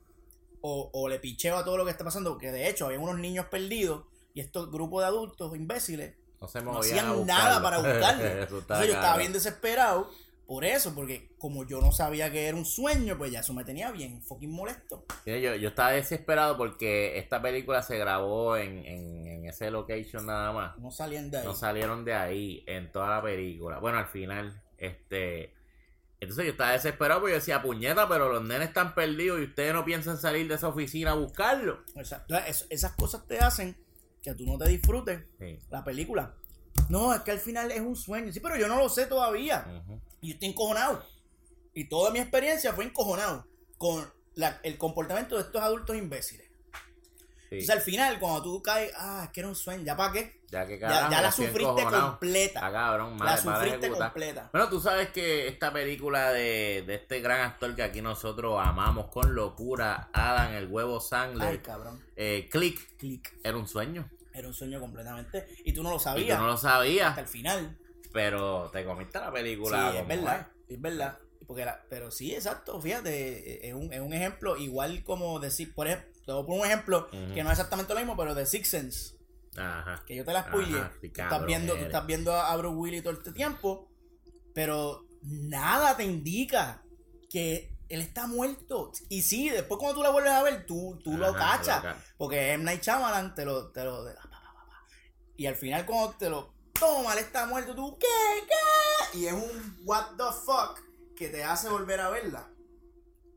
o, o le picheo a todo lo que está pasando? Porque de hecho había unos niños perdidos y estos grupos de adultos imbéciles No se hacían nada para buscarlo. Entonces yo estaba bien desesperado por eso, porque como yo no sabía que era un sueño, pues ya eso me tenía bien fucking molesto. Mira, Yo, yo estaba desesperado porque esta película se grabó en, en, en ese location nada más. No salían de ahí. No salieron de ahí en toda la película. Bueno, al final, este. Entonces yo estaba desesperado porque yo decía, puñeta, pero los nenes están perdidos y ustedes no piensan salir de esa oficina a buscarlo. Exacto. Es- esas cosas te hacen que tú no te disfrutes Sí. la película. No, es que al final es un sueño. Sí, pero yo no lo sé todavía. Ujú. Y yo estoy encojonado. Y toda mi experiencia fue encojonado con la- el comportamiento de estos adultos imbéciles. Sí. Entonces al final, cuando tú caes, ah, es que era un sueño, ¿ya para qué? Ya que Ya, la sufriste completa. Está cabrón, la mal, mal sufriste completa. Bueno, tú sabes que esta película de, de este gran actor que aquí nosotros amamos con locura, Adam el huevo Ay, Sandler, cabrón. eh, Click, Click. era un sueño. Era un sueño completamente. Y tú no lo Y sabías. tú no lo Hasta sabías, el final. Pero te comiste la Sí, película. es como verdad. Es verdad. Porque la- pero sí, exacto. Fíjate, es un, es un ejemplo igual como decir, por ejemplo, te voy a poner un ejemplo que no es exactamente lo mismo, pero de Six Sense. es. Ajá. Que yo te la spoileé. Ajá, sí, tú, estás viendo, tú estás viendo a Bruce Willis todo este tiempo, pero nada te indica que él está muerto. Y sí, después cuando tú la vuelves a ver, tú, tú lo Ajá, cachas. lo Porque M. Night Shyamalan te lo, te lo... Y al final cuando te lo... Toma, él está muerto, tú... ¿Qué? ¿Qué? Y es un what the fuck que te hace volver a verla.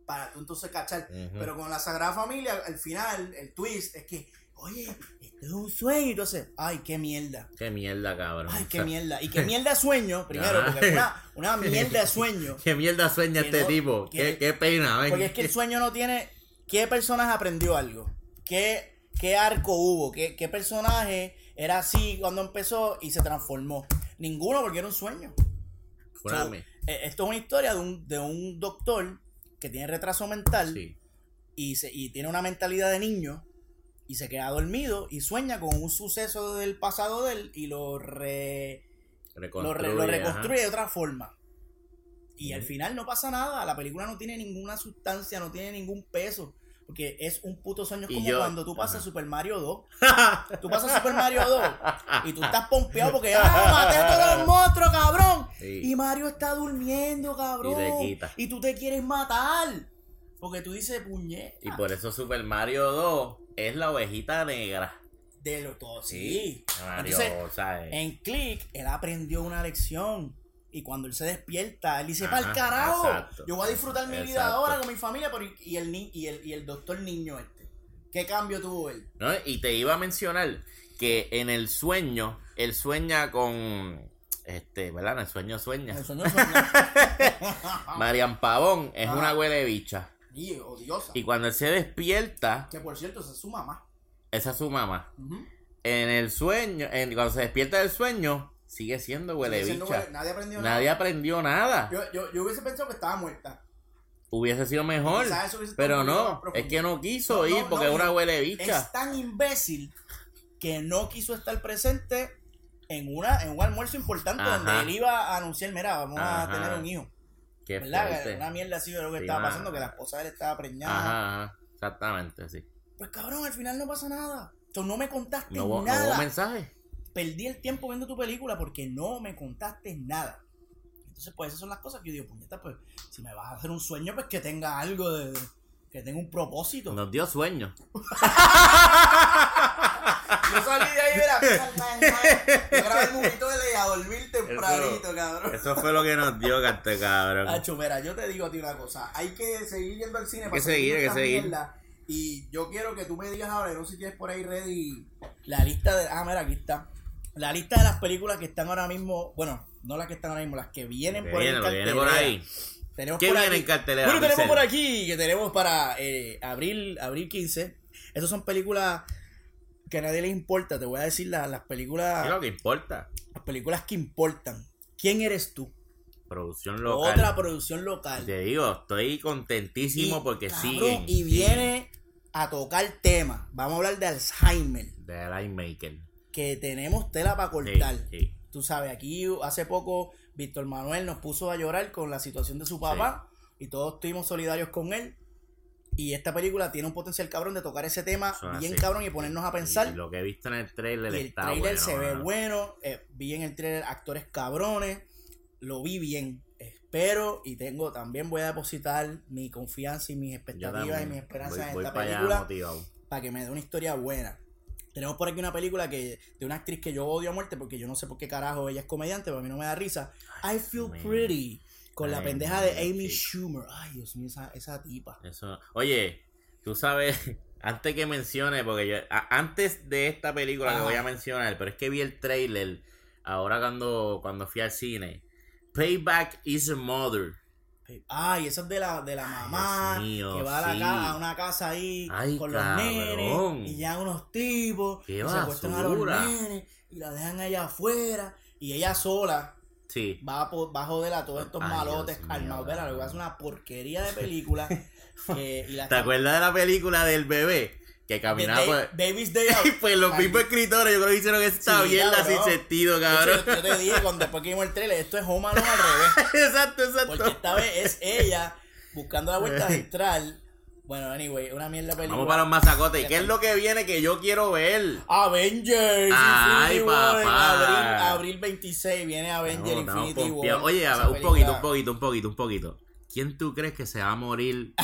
Para tú entonces cachar. Pero con la Sagrada Familia, al final, el twist es que oye, esto es un sueño. Entonces, ay, qué mierda. Qué mierda, cabrón. Ay, qué mierda. Y qué mierda de sueño, primero, porque una, una mierda de sueño. Qué mierda sueña este no- tipo. que- Qué, qué pena, ven. Porque es que el sueño no tiene. ¿Qué personaje aprendió algo? ¿Qué, qué arco hubo? ¿Qué, ¿Qué personaje era así cuando empezó y se transformó? Ninguno, porque era un sueño. So, eh, esto es una historia de un, de un doctor que tiene retraso mental Sí. y, se, y tiene una mentalidad de niño y se queda dormido y sueña con un suceso del pasado de él y lo, re, lo, re- lo Reconstruye, de otra forma. Y al final no pasa nada, la película no tiene ninguna sustancia, no tiene ningún peso. Porque es un puto sueño. Es como yo- cuando tú pasas ajá. Super Mario 2. Tú pasas Super Mario 2 y tú estás pompeado porque ¡Ah, maté a todos los monstruos, cabrón! Sí. Y Mario está durmiendo, cabrón. Y le quita. Y tú te quieres matar. Porque tú dices, puñeta. Y por eso Super Mario 2 es la ovejita negra. De lo todo, sí. Mario, Entonces, ¿sabes? en Click, él aprendió una lección. Y cuando él se despierta, él dice, Ajá, ¡Pa'l carajo! exacto. Yo voy a disfrutar mi vida ahora con mi familia. Pero, y, el, y, el, y el doctor niño este. ¿Qué cambio tuvo él? ¿no? Y te iba a mencionar que en el sueño, él sueña con. Este, ¿verdad? En el sueño sueña. El sueño sueño. Marian Pavón es Ajá. una huele bicha. y odiosa. Y cuando él se despierta, Que por cierto, esa es su mamá. esa es su mamá. En el sueño, en, cuando se despierta del sueño, sigue siendo huele Sigue siendo bicha. huele- Nadie aprendió Nadie nada. aprendió nada. Yo, yo, yo hubiese pensado que estaba muerta. Hubiese sido mejor. Hubiese Pero no, es que no quiso No, no, ir porque no, es una huele bicha. Es tan imbécil que no quiso estar presente en una en un almuerzo importante Ajá. donde él iba a anunciar, mira, vamos a tener un hijo. Qué ¿Verdad? fuerte. Una mierda así de lo que Sí, estaba pasando, que la esposa de él estaba preñada. Ajá, exactamente, sí. Pues cabrón, al final no pasa nada. Tú no me contaste No hubo, no nada. hubo mensaje. Perdí el tiempo viendo tu película porque no me contaste nada. Entonces, pues esas son las cosas que yo digo, puñeta, pues si me vas a hacer un sueño, pues que tenga algo de... que tenga un propósito. Nos dio sueño. Yo salí de ahí, mira, yo grabé el mojito de ley a dormir tempranito, cabrón. Eso fue lo que nos dio, cante cabrón. Hacho, mira, yo te digo a ti una cosa, hay que seguir yendo al cine que para seguir, hay que seguir. mierda. Y yo quiero que tú me digas ahora, no sé si tienes por ahí ready la lista de... Ah, mira, aquí está. La lista de las películas que están ahora mismo, bueno, no las que están ahora mismo, las que vienen que por ahí. viene, que por ahí. Tenemos ¿Qué por viene aquí- en cartelera, Bueno, tenemos por aquí que tenemos para eh, abril, abril 15. Esas son películas que a nadie le importa. Te voy a decir la- las películas, ¿Qué es lo que importa? las películas que importan. ¿Quién eres tú? Producción local. Otra producción local. Te digo, estoy contentísimo Y, porque cabrón, siguen. Y viene a tocar tema. Vamos a hablar de Alzheimer. De Maker. Que tenemos tela para cortar. sí. Tú sabes, aquí hace poco Víctor Manuel nos puso a llorar con la situación de su papá y todos estuvimos solidarios con él. Y esta película tiene un potencial cabrón de tocar ese tema es bien así. cabrón y ponernos a pensar. Y lo que he visto en el trailer Y el está trailer bueno, se ve bueno. eh, vi en el trailer actores cabrones. Lo vi bien. Espero y tengo también voy a depositar mi confianza y mis expectativas y mis esperanzas voy, en esta allá película para que me dé una historia buena. Tenemos por aquí una película que de una actriz que yo odio a muerte porque yo no sé por qué carajo ella es comediante, pero a mí no me da risa. I Feel man. Pretty con la Ay, pendeja de Amy sí. Schumer. Ay, Dios mío, esa, esa tipa. Eso. Oye, tú sabes, antes que mencione, porque yo, a- antes de esta película que voy a mencionar, pero es que vi el trailer ahora cuando, cuando fui al cine. Payback is a mother. Ay, esa es de la, de la mamá mío, que va a, la sí. ca- a una casa ahí Ay, con cabrón. los nenes y ya unos tipos Qué y secuestran a los nenes y la dejan allá afuera y ella sola Sí. va a, va a joder a todos estos Ay, malotes armados. Verá, lo que es una porquería de película. que- y la ¿Te acuerdas de la película del bebé? Que caminaba por... Day Out. Pues los mismos escritores, yo creo que hicieron esta Sí, mierda sin sentido, hecho, cabrón. yo, te dije cuando después que vimos el trailer, esto es Home Alone al revés. exacto, Porque exacto. esta vez es ella buscando la vuelta central. Bueno, anyway, una mierda película. Vamos para los masacotes. ¿Y qué es lo que viene que yo quiero ver? Avengers Ay, Infinity War en papá. abril, abril 26 viene Avengers No, Infinity. War. Oye, Esa un película- poquito, un poquito, un poquito, un poquito. ¿Quién tú crees que se va a morir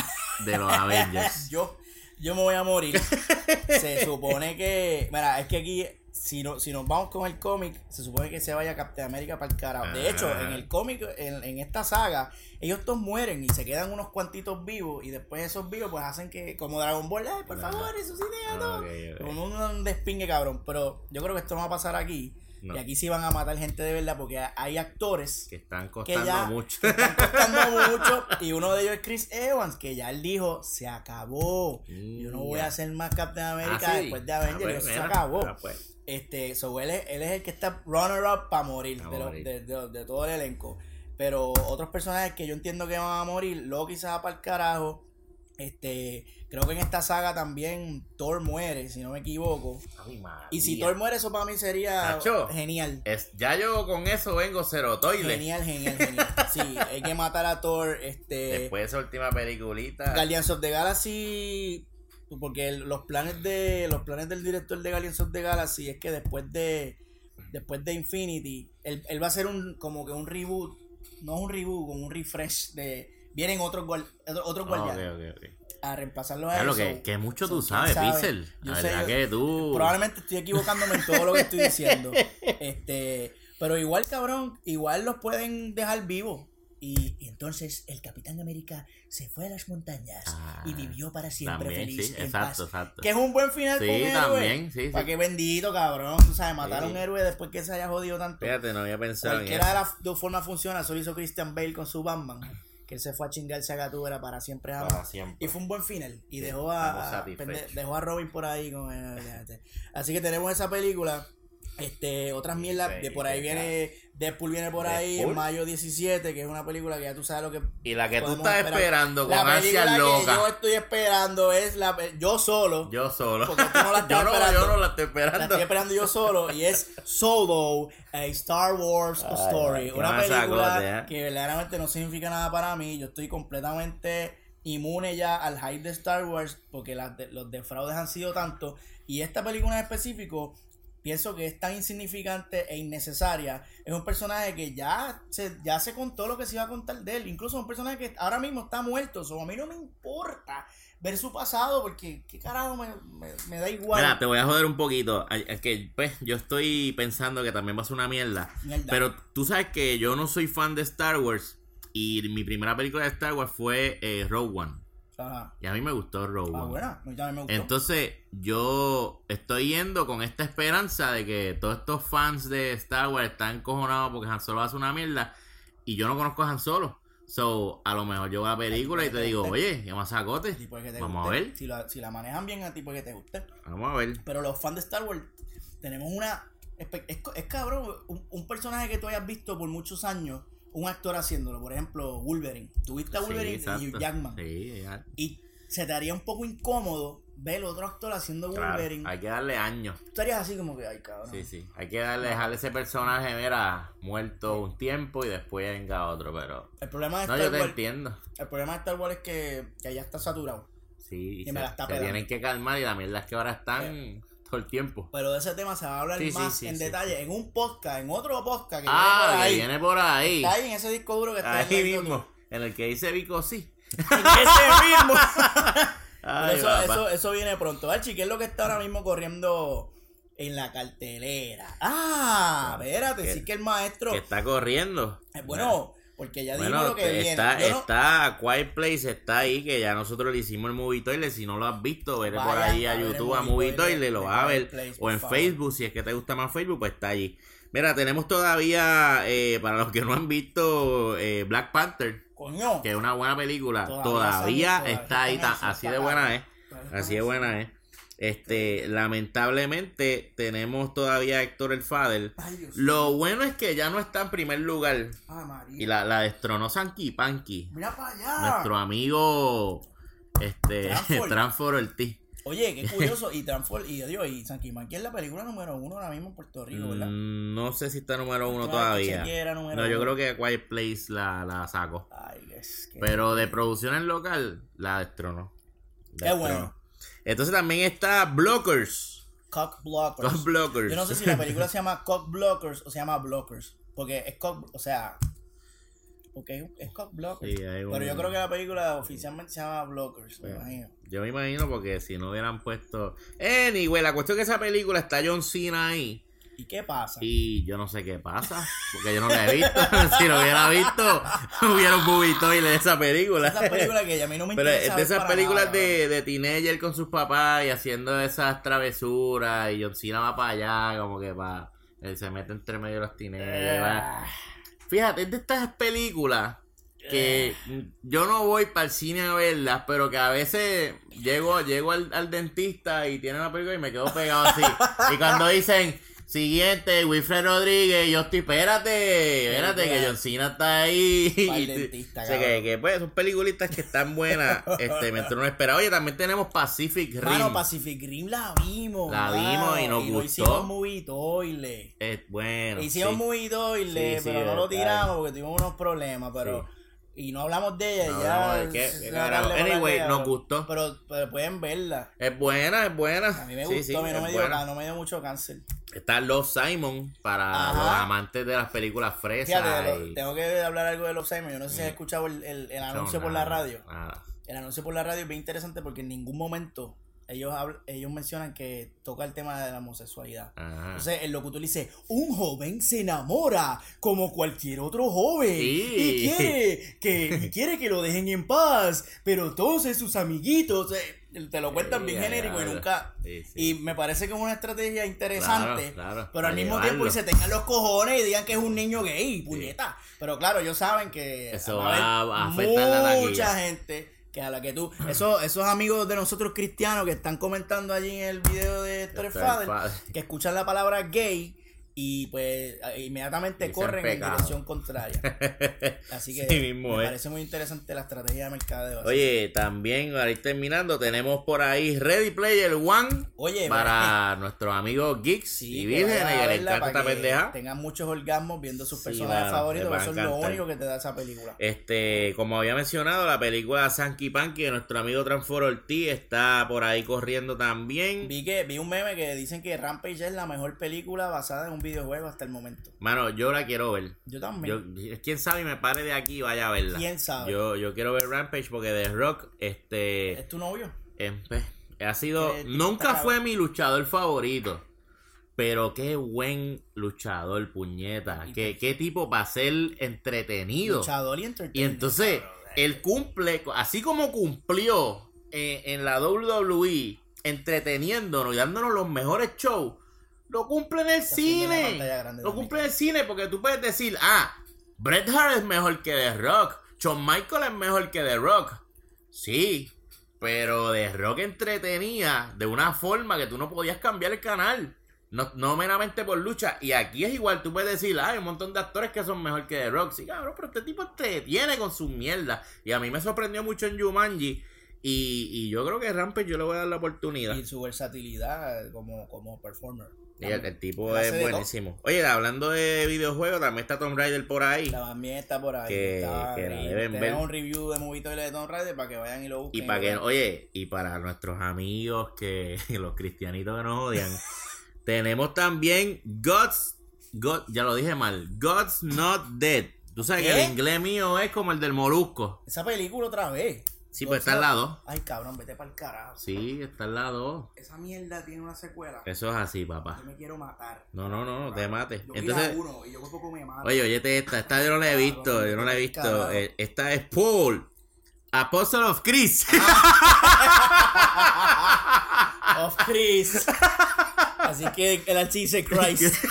de los Avengers? yo, yo me voy a morir. Se supone que. Mira, es que aquí si, no, si nos vamos con el cómic, se supone que se vaya Captain América para el carajo. De hecho, Ah. en el cómic, en, en esta saga, ellos todos mueren y se quedan unos cuantitos vivos. Y después esos vivos, pues hacen que, como Dragon Ball, ay, por favor, resuciten a todos. Como un, un despingue cabrón. Pero yo creo que esto no va a pasar aquí. No. Y aquí sí van a matar gente de verdad porque hay actores Que están que costando ya mucho. que están costando mucho. Y uno de ellos es Chris Evans, que ya él dijo, se acabó. Yo no voy a hacer más Captain America Ah, sí. después de Ah, Avengers. pues, Eso se mira, acabó. ah, pues. Este, so él es, él es el que está runner up para morir, lo- de todo el elenco. Pero otros personajes que yo entiendo que van a morir, Loki se va para el carajo. Este, creo que en esta saga también Thor muere, si no me equivoco. Ay. Y si Thor muere, eso para mí sería genial. Es, ya yo con eso vengo cerotoile. Genial, genial, genial. Sí, hay que matar a Thor. Este, Después de esa última peliculita. Guardians of the Galaxy porque los planes de los planes del director de Guardians of the Galaxy es que después de después de Infinity él, él va a hacer un como que un reboot no un reboot como un refresh de vienen otros guar- otros Ah, guardianes ok, ok, ok. a reemplazarlos a Claro, que, que mucho So, tú ¿quién sabes, sabe? Pixel. La verdad yo- que tú. Probablemente estoy equivocándome en todo lo que estoy diciendo. Este, pero igual, cabrón, igual los pueden dejar vivos. Y, y entonces el Capitán América se fue a las montañas Ah, y vivió para siempre También, feliz. sí, en exacto, paz. exacto. Que es un buen final Sí, un héroe. también, sí, Para sí. que bendito, cabrón. Tú sabes, matar a un héroe después que se haya jodido tanto. Fíjate, no había pensado en de las dos formas funciona. Eso lo hizo Christian Bale con su Batman. Que él se fue a chingarse a Gatúbela para siempre jamás. Para siempre. Y fue un buen final. Y Sí, dejó a, dejó a Robin por ahí. Con, así que tenemos esa película. Este, otras mierdas. De por ahí Sí, viene. Deadpool viene por ahí en mayo 17. Que es una película que ya tú sabes lo que. Y la que tú estás esperar. esperando con La ansias que yo estoy esperando es la. Yo solo. Yo solo. Porque tú no la estás yo, no, esperando. yo no la estoy La esperando. estoy esperando yo solo y es Solo, a Star Wars Ay, Story. Una película ¿eh? que verdaderamente no significa nada para mí. Yo estoy completamente inmune ya al hype de Star Wars porque las de- los defraudes han sido tantos. Y esta película en específico pienso que es tan insignificante e innecesaria. Es un personaje que ya se, ya se contó lo que se iba a contar de él. Incluso un personaje que ahora mismo está muerto. So, a mí no me importa ver su pasado porque qué carajo me, me- me da igual. Mira, te voy a joder un poquito. Es que, pues, yo estoy pensando que también va a ser una mierda. Mierda. Pero tú sabes que yo no soy fan de Star Wars. Y mi primera película de Star Wars fue eh, Rogue One. Ajá. Y a mí me gustó Rogue Ah, One. buena. Me gustó. Entonces, yo estoy yendo con esta esperanza de que todos estos fans de Star Wars están encojonados porque Han Solo hace una mierda. Y yo no conozco a Han Solo. So, a lo mejor yo voy a la película y te digo, oye, qué masacote. Tipo que te Vamos a guste. ver. Si la, si la manejan bien a tipo que te guste. Vamos a ver. Pero los fans de Star Wars tenemos una... Es, es cabrón, un, un personaje que tú hayas visto por muchos años, un actor haciéndolo. Por ejemplo, Wolverine. Tuviste a Sí, Wolverine y exacto. Hugh Jackman. Sí, ya. Y se te haría un poco incómodo ver otro actor haciendo Claro, Wolverine. hay que darle años. Tú estarías así como que, ay, cabrón. Sí, sí. Hay que darle, dejarle ese personaje, mira, muerto un tiempo y después venga otro, pero... El problema de No, Star yo te entiendo. el problema de Star Wars es que, que ya está saturado. Sí, Y se, me la está se tienen que calmar y la mierda es que ahora están todo el tiempo. Pero de ese tema se va a hablar Sí, más sí, en detalle en un podcast, en otro podcast que Ah, viene por que ahí. viene por ahí. Está ahí en ese disco duro que está Ahí en mismo. En el que dice Vico sí. En ese mismo. Ay, eso, eso, eso viene pronto. Archie, ¿qué es lo que está ahora mismo corriendo en la cartelera? Ah, espérate, Que- sí que el maestro. Que está corriendo. Eh, Bueno, porque ya dijimos Bueno, lo que viene. está, no- está Quiet Place, está ahí, que ya nosotros le hicimos el Movie Toilet. Si no lo has visto, vete por Vayan ahí a YouTube, a Movie Toilet lo vas a ver. Place, o por en favor. Facebook, si es que te gusta más Facebook, pues está allí. Mira, tenemos todavía, eh, para los que no han visto, eh, Black Panther, Coño. que es una buena película. Todavía Todavía, todavía está ahí, está así está de buena es. Así de buena es. Este, lamentablemente, tenemos todavía a Héctor el Fader. Ay. Lo bueno es que ya no está en primer lugar. Ah. Y la, la destronó Sanky Panky. Mira para allá. Nuestro amigo este. Transfor Ortiz. Oye, qué curioso. Y Transform, y Dios, y San Quimán, es la película número uno ahora mismo en Puerto Rico, ¿verdad? Mm, no sé si está número uno todavía. número No, yo creo que Quiet Place la, la sacó. Ay, es que. Pero de producciones local, la destronó. Qué Destronó. bueno. Entonces también está Blockers. Cock Blockers. Cock Blockers. Yo no sé si la película se llama Cock Blockers o se llama Blockers. Porque es Cock, o sea, porque es, Cock Blockers. Sí, hay un- Pero yo creo que la película oficialmente se llama Blockers, me imagino. Yo me imagino porque si no hubieran puesto. Anyway, la cuestión es que esa película está John Cena ahí. ¿Y qué pasa? Y yo no sé qué pasa. Porque yo no la he visto. si lo hubiera visto, hubiera un bubito de esa película. Esa película que a mí no me Pero interesa. es de esas películas nada, de, de teenager con sus papás y haciendo esas travesuras. Y John Cena va para allá, como que para. Él se mete entre medio de los teenagers. va. Ah, Fíjate, es de estas películas que yo no voy para el cine a verlas, pero que a veces llego, llego al, al dentista y tiene una película y me quedo pegado así. y cuando dicen, siguiente, Wilfred Rodríguez, yo estoy, espérate, espérate, que John Cena está ahí. Y dentista, o sea, que, que, pues son peliculitas que están buenas, este, mientras uno espera. Oye, también tenemos Pacific Rim. Mano, Pacific Rim la vimos. La vimos y nos no gustó. hicimos movie toilet. Es bueno. Hicimos sí. Sí, sí, pero no lo tiramos porque tuvimos unos problemas, pero... Y no hablamos de ella, No ya... carajo. darle por la Anyway, nos pero- gustó. Pero, pero pueden verla. Es buena, es buena. A mí me Sí, gustó, sí, a mí no es me, dio, no me dio mucho cáncer. Está Love Simon para Ajá. los amantes de las películas fresas. Fíjate, lo- y- tengo que hablar algo de los Simon. Yo no sé si has escuchado el, el- el anuncio No, por la radio. nada. El anuncio por la radio es bien interesante porque en ningún momento ellos ellos mencionan que toca el tema de la homosexualidad. Ajá. Entonces el locutor dice, un joven se enamora como cualquier otro joven Sí. y quiere que y quiere que lo dejen en paz, pero todos sus amiguitos eh, te lo cuentan bien genérico y nunca Sí, y me parece que es una estrategia interesante, Claro, claro, pero al mismo tiempo llevarlo. dice tengan los cojones y digan que es un niño gay, puñeta. Pero claro, ellos saben que Eso va a a afectar la mucha gente que a la que tú, esos, esos amigos de nosotros cristianos que están comentando allí en el video de Fader. que escuchan la palabra gay y pues inmediatamente corren en dirección contraria. Así que Sí mismo me parece muy interesante la estrategia de mercadeo. así. Oye, también, ahora ir terminando, tenemos por ahí Ready Player One Oye, para nuestros amigos geeks Sí, y vírgenes que les encanta esta que pendeja. Tengan muchos orgasmos viendo sus Sí, personajes favoritos, eso es lo único que te da esa película. Este, como había mencionado, la película Sanky Panky de nuestro amigo Transfor Ortiz está por ahí corriendo también. Vi que vi un meme que dicen que Rampage es la mejor película basada en un videojuego hasta el momento. Mano, yo la quiero ver. Yo también. Yo, quién sabe y me pare de aquí y vaya a verla. ¿Quién sabe? Yo, yo quiero ver Rampage porque The Rock, este, ¿Es tu novio? em, pues, ha sido, tipo nunca fue mi luchador favorito. Pero qué buen luchador, puñeta. Y Qué, qué tipo para ser entretenido. Luchador y entertainer. Y entonces, él cumple, así como cumplió eh, en la WWE, entreteniéndonos y dándonos los mejores shows, lo cumple en el cine. Lo cumple en el cine porque tú puedes decir, ah, Bret Hart es mejor que The Rock, Shawn Michael es mejor que The Rock. Sí, pero The Rock entretenía de una forma que tú no podías cambiar el canal. No, no meramente por lucha. Y aquí es igual, tú puedes decir, ah, hay un montón de actores que son mejor que The Rock. Sí, cabrón, pero este tipo entretiene con su mierda. Y a mí me sorprendió mucho en Jumanji. Y, y yo creo que Rampage yo le voy a dar la oportunidad. Y su versatilidad como, como performer. El, tipo es buenísimo. Oye, hablando de videojuegos, también está Tomb Raider por ahí. También está por ahí. Que- está que la deben ver. un review de Movie Toilet de Tomb Raider para que vayan y lo busquen. Y para que, oye, y para nuestros amigos que los cristianitos que nos odian, tenemos también God's, God, ya lo dije mal, God's Not Dead. Tú sabes que el inglés mío es como el del molusco. Esa película otra vez. Sí, pues está al lado. Ay, cabrón, vete para el carajo. Sí, está al lado. Esa mierda tiene una secuela. Eso es así, papá. Yo me quiero matar. No, no, no, no te mates. Yo Entonces, uno y yo poco me mato. oye, oye, esta, esta yo no la he visto, yo no la he visto. Eh, Esta es Paul, Apostle of Chris. Of Chris. Así que el archi dice Christ.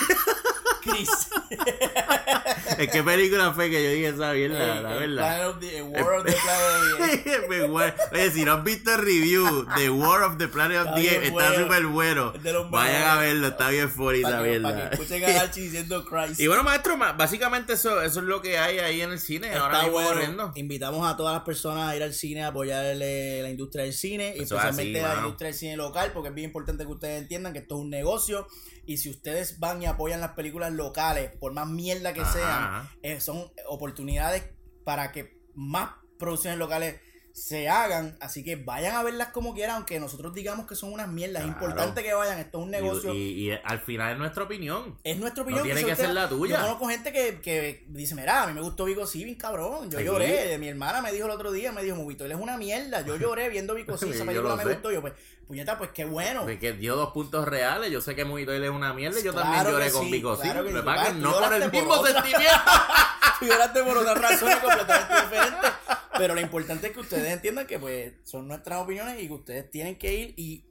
Chris. ¿En qué película fue que yo dije esa mierda? La verdad. The- War of the Planet of the. Oye, si no han visto el review de War of the Planet of the bien Apes, está súper bueno. Es Vayan a verlo, está bien funny esa que, que mierda. escuchen a Archie diciendo Christ. Y bueno, maestro, ma- básicamente eso, eso es lo que hay ahí en el cine. ahora Está mismo bueno. corriendo. Invitamos a todas las personas a ir al cine, a apoyarle la industria del cine, y es especialmente así, la mano. industria del cine local, porque es bien importante que ustedes entiendan que esto es un negocio. Y si ustedes van y apoyan las películas locales, por más mierda que Ajá, sean, ajá. eh, son oportunidades para que más producciones locales se hagan. Así que vayan a verlas como quieran, aunque nosotros digamos que son unas mierdas. Es importante que vayan. Esto es un negocio. Y, y- y al final es nuestra opinión. es nuestra opinión. No tiene que ser la tuya. Yo conozco gente que, que dice, mira, a mí me gustó Vico sí, bien cabrón. Yo Sí. lloré. Mi hermana me dijo el otro día, me dijo, Movito, él es una mierda. Yo lloré viendo Vico sí, esa película me sé. gustó. Yo, pues, puñeta, pues qué bueno. Porque dio dos puntos reales. Yo sé que Muy es una mierda. y Yo Claro también lloré que con Vico. Sí, claro que que Tú no lloraste el por mismo sentimiento. Tú lloraste por otras razones completamente diferentes. Pero lo importante es que ustedes entiendan que pues son nuestras opiniones y que ustedes tienen que ir y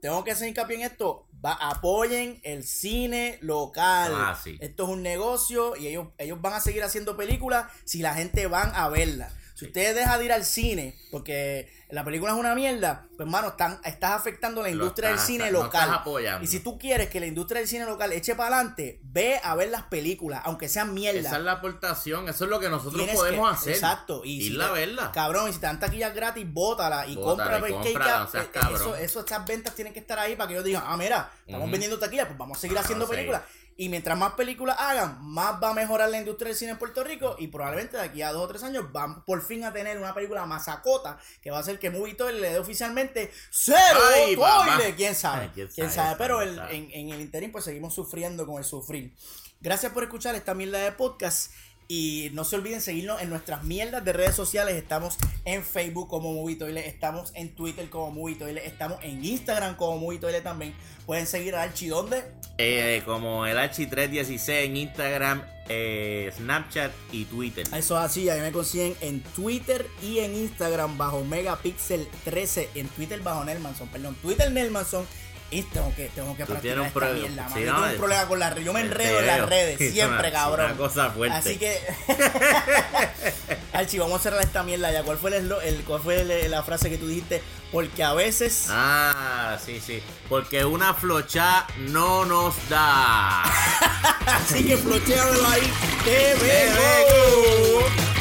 tengo que hacer hincapié en esto. Va, apoyen el cine local. Ah, sí. Esto es un negocio y ellos, ellos van a seguir haciendo películas si la gente van a verla. Si ustedes dejan de ir al cine porque la película es una mierda, pues hermano, están, estás afectando la industria del estás- cine no local. estás apoyando. Y si tú quieres que la industria del cine local eche para adelante, ve a ver las películas, aunque sean mierda. Esa es la aportación. Eso es lo que nosotros Tienes podemos que- hacer. Exacto. Y si a te- verla. Cabrón, y si te dan taquillas gratis, bótala y Bótala compra seas Eh, cabrón. Eso, eso, estas ventas tienen que estar ahí para que ellos digan, ah, mira, estamos Ujú. vendiendo taquillas, pues vamos a seguir Ah, haciendo películas. Y mientras más películas hagan, más va a mejorar la industria del cine en Puerto Rico. Y probablemente de aquí a dos o tres años van por fin a tener una película masacota que va a hacer que Movie Toilet le dé oficialmente cero Ay. ¿Quién sabe? Ay, quién ¿Quién sabe? Pero quién el- sabe. en, en el interín pues seguimos sufriendo con el sufrir. Gracias por escuchar esta mierda de podcast. Y no se olviden seguirnos en nuestras mierdas de redes sociales. Estamos en Facebook como Movie Toilet, estamos en Twitter como Movie Toilet, estamos en Instagram como Movie Toilet también. Pueden seguir a Archie ¿dónde? Eh, como el H316 en Instagram, eh, Snapchat y Twitter. Eso es así, a mí me consiguen en Twitter y en Instagram bajo Megapixel 13, en Twitter bajo Nelmanson, perdón, Twitter Nelmanson. Y tengo que, tengo que practicar esta pro- mierda, sí. Yo no, tengo un problema con las redes. Yo me enredo en las redes, Es siempre, una- cabrón. una cosa fuerte. Así que. Archie, vamos a cerrar esta mierda ya. ¿Cuál fue, el, el- cuál fue el- la frase que tú dijiste? Porque a veces. Ah, sí, sí. Porque una flocha no nos da. Así que flocheamelo ahí. ¡Te Te veo!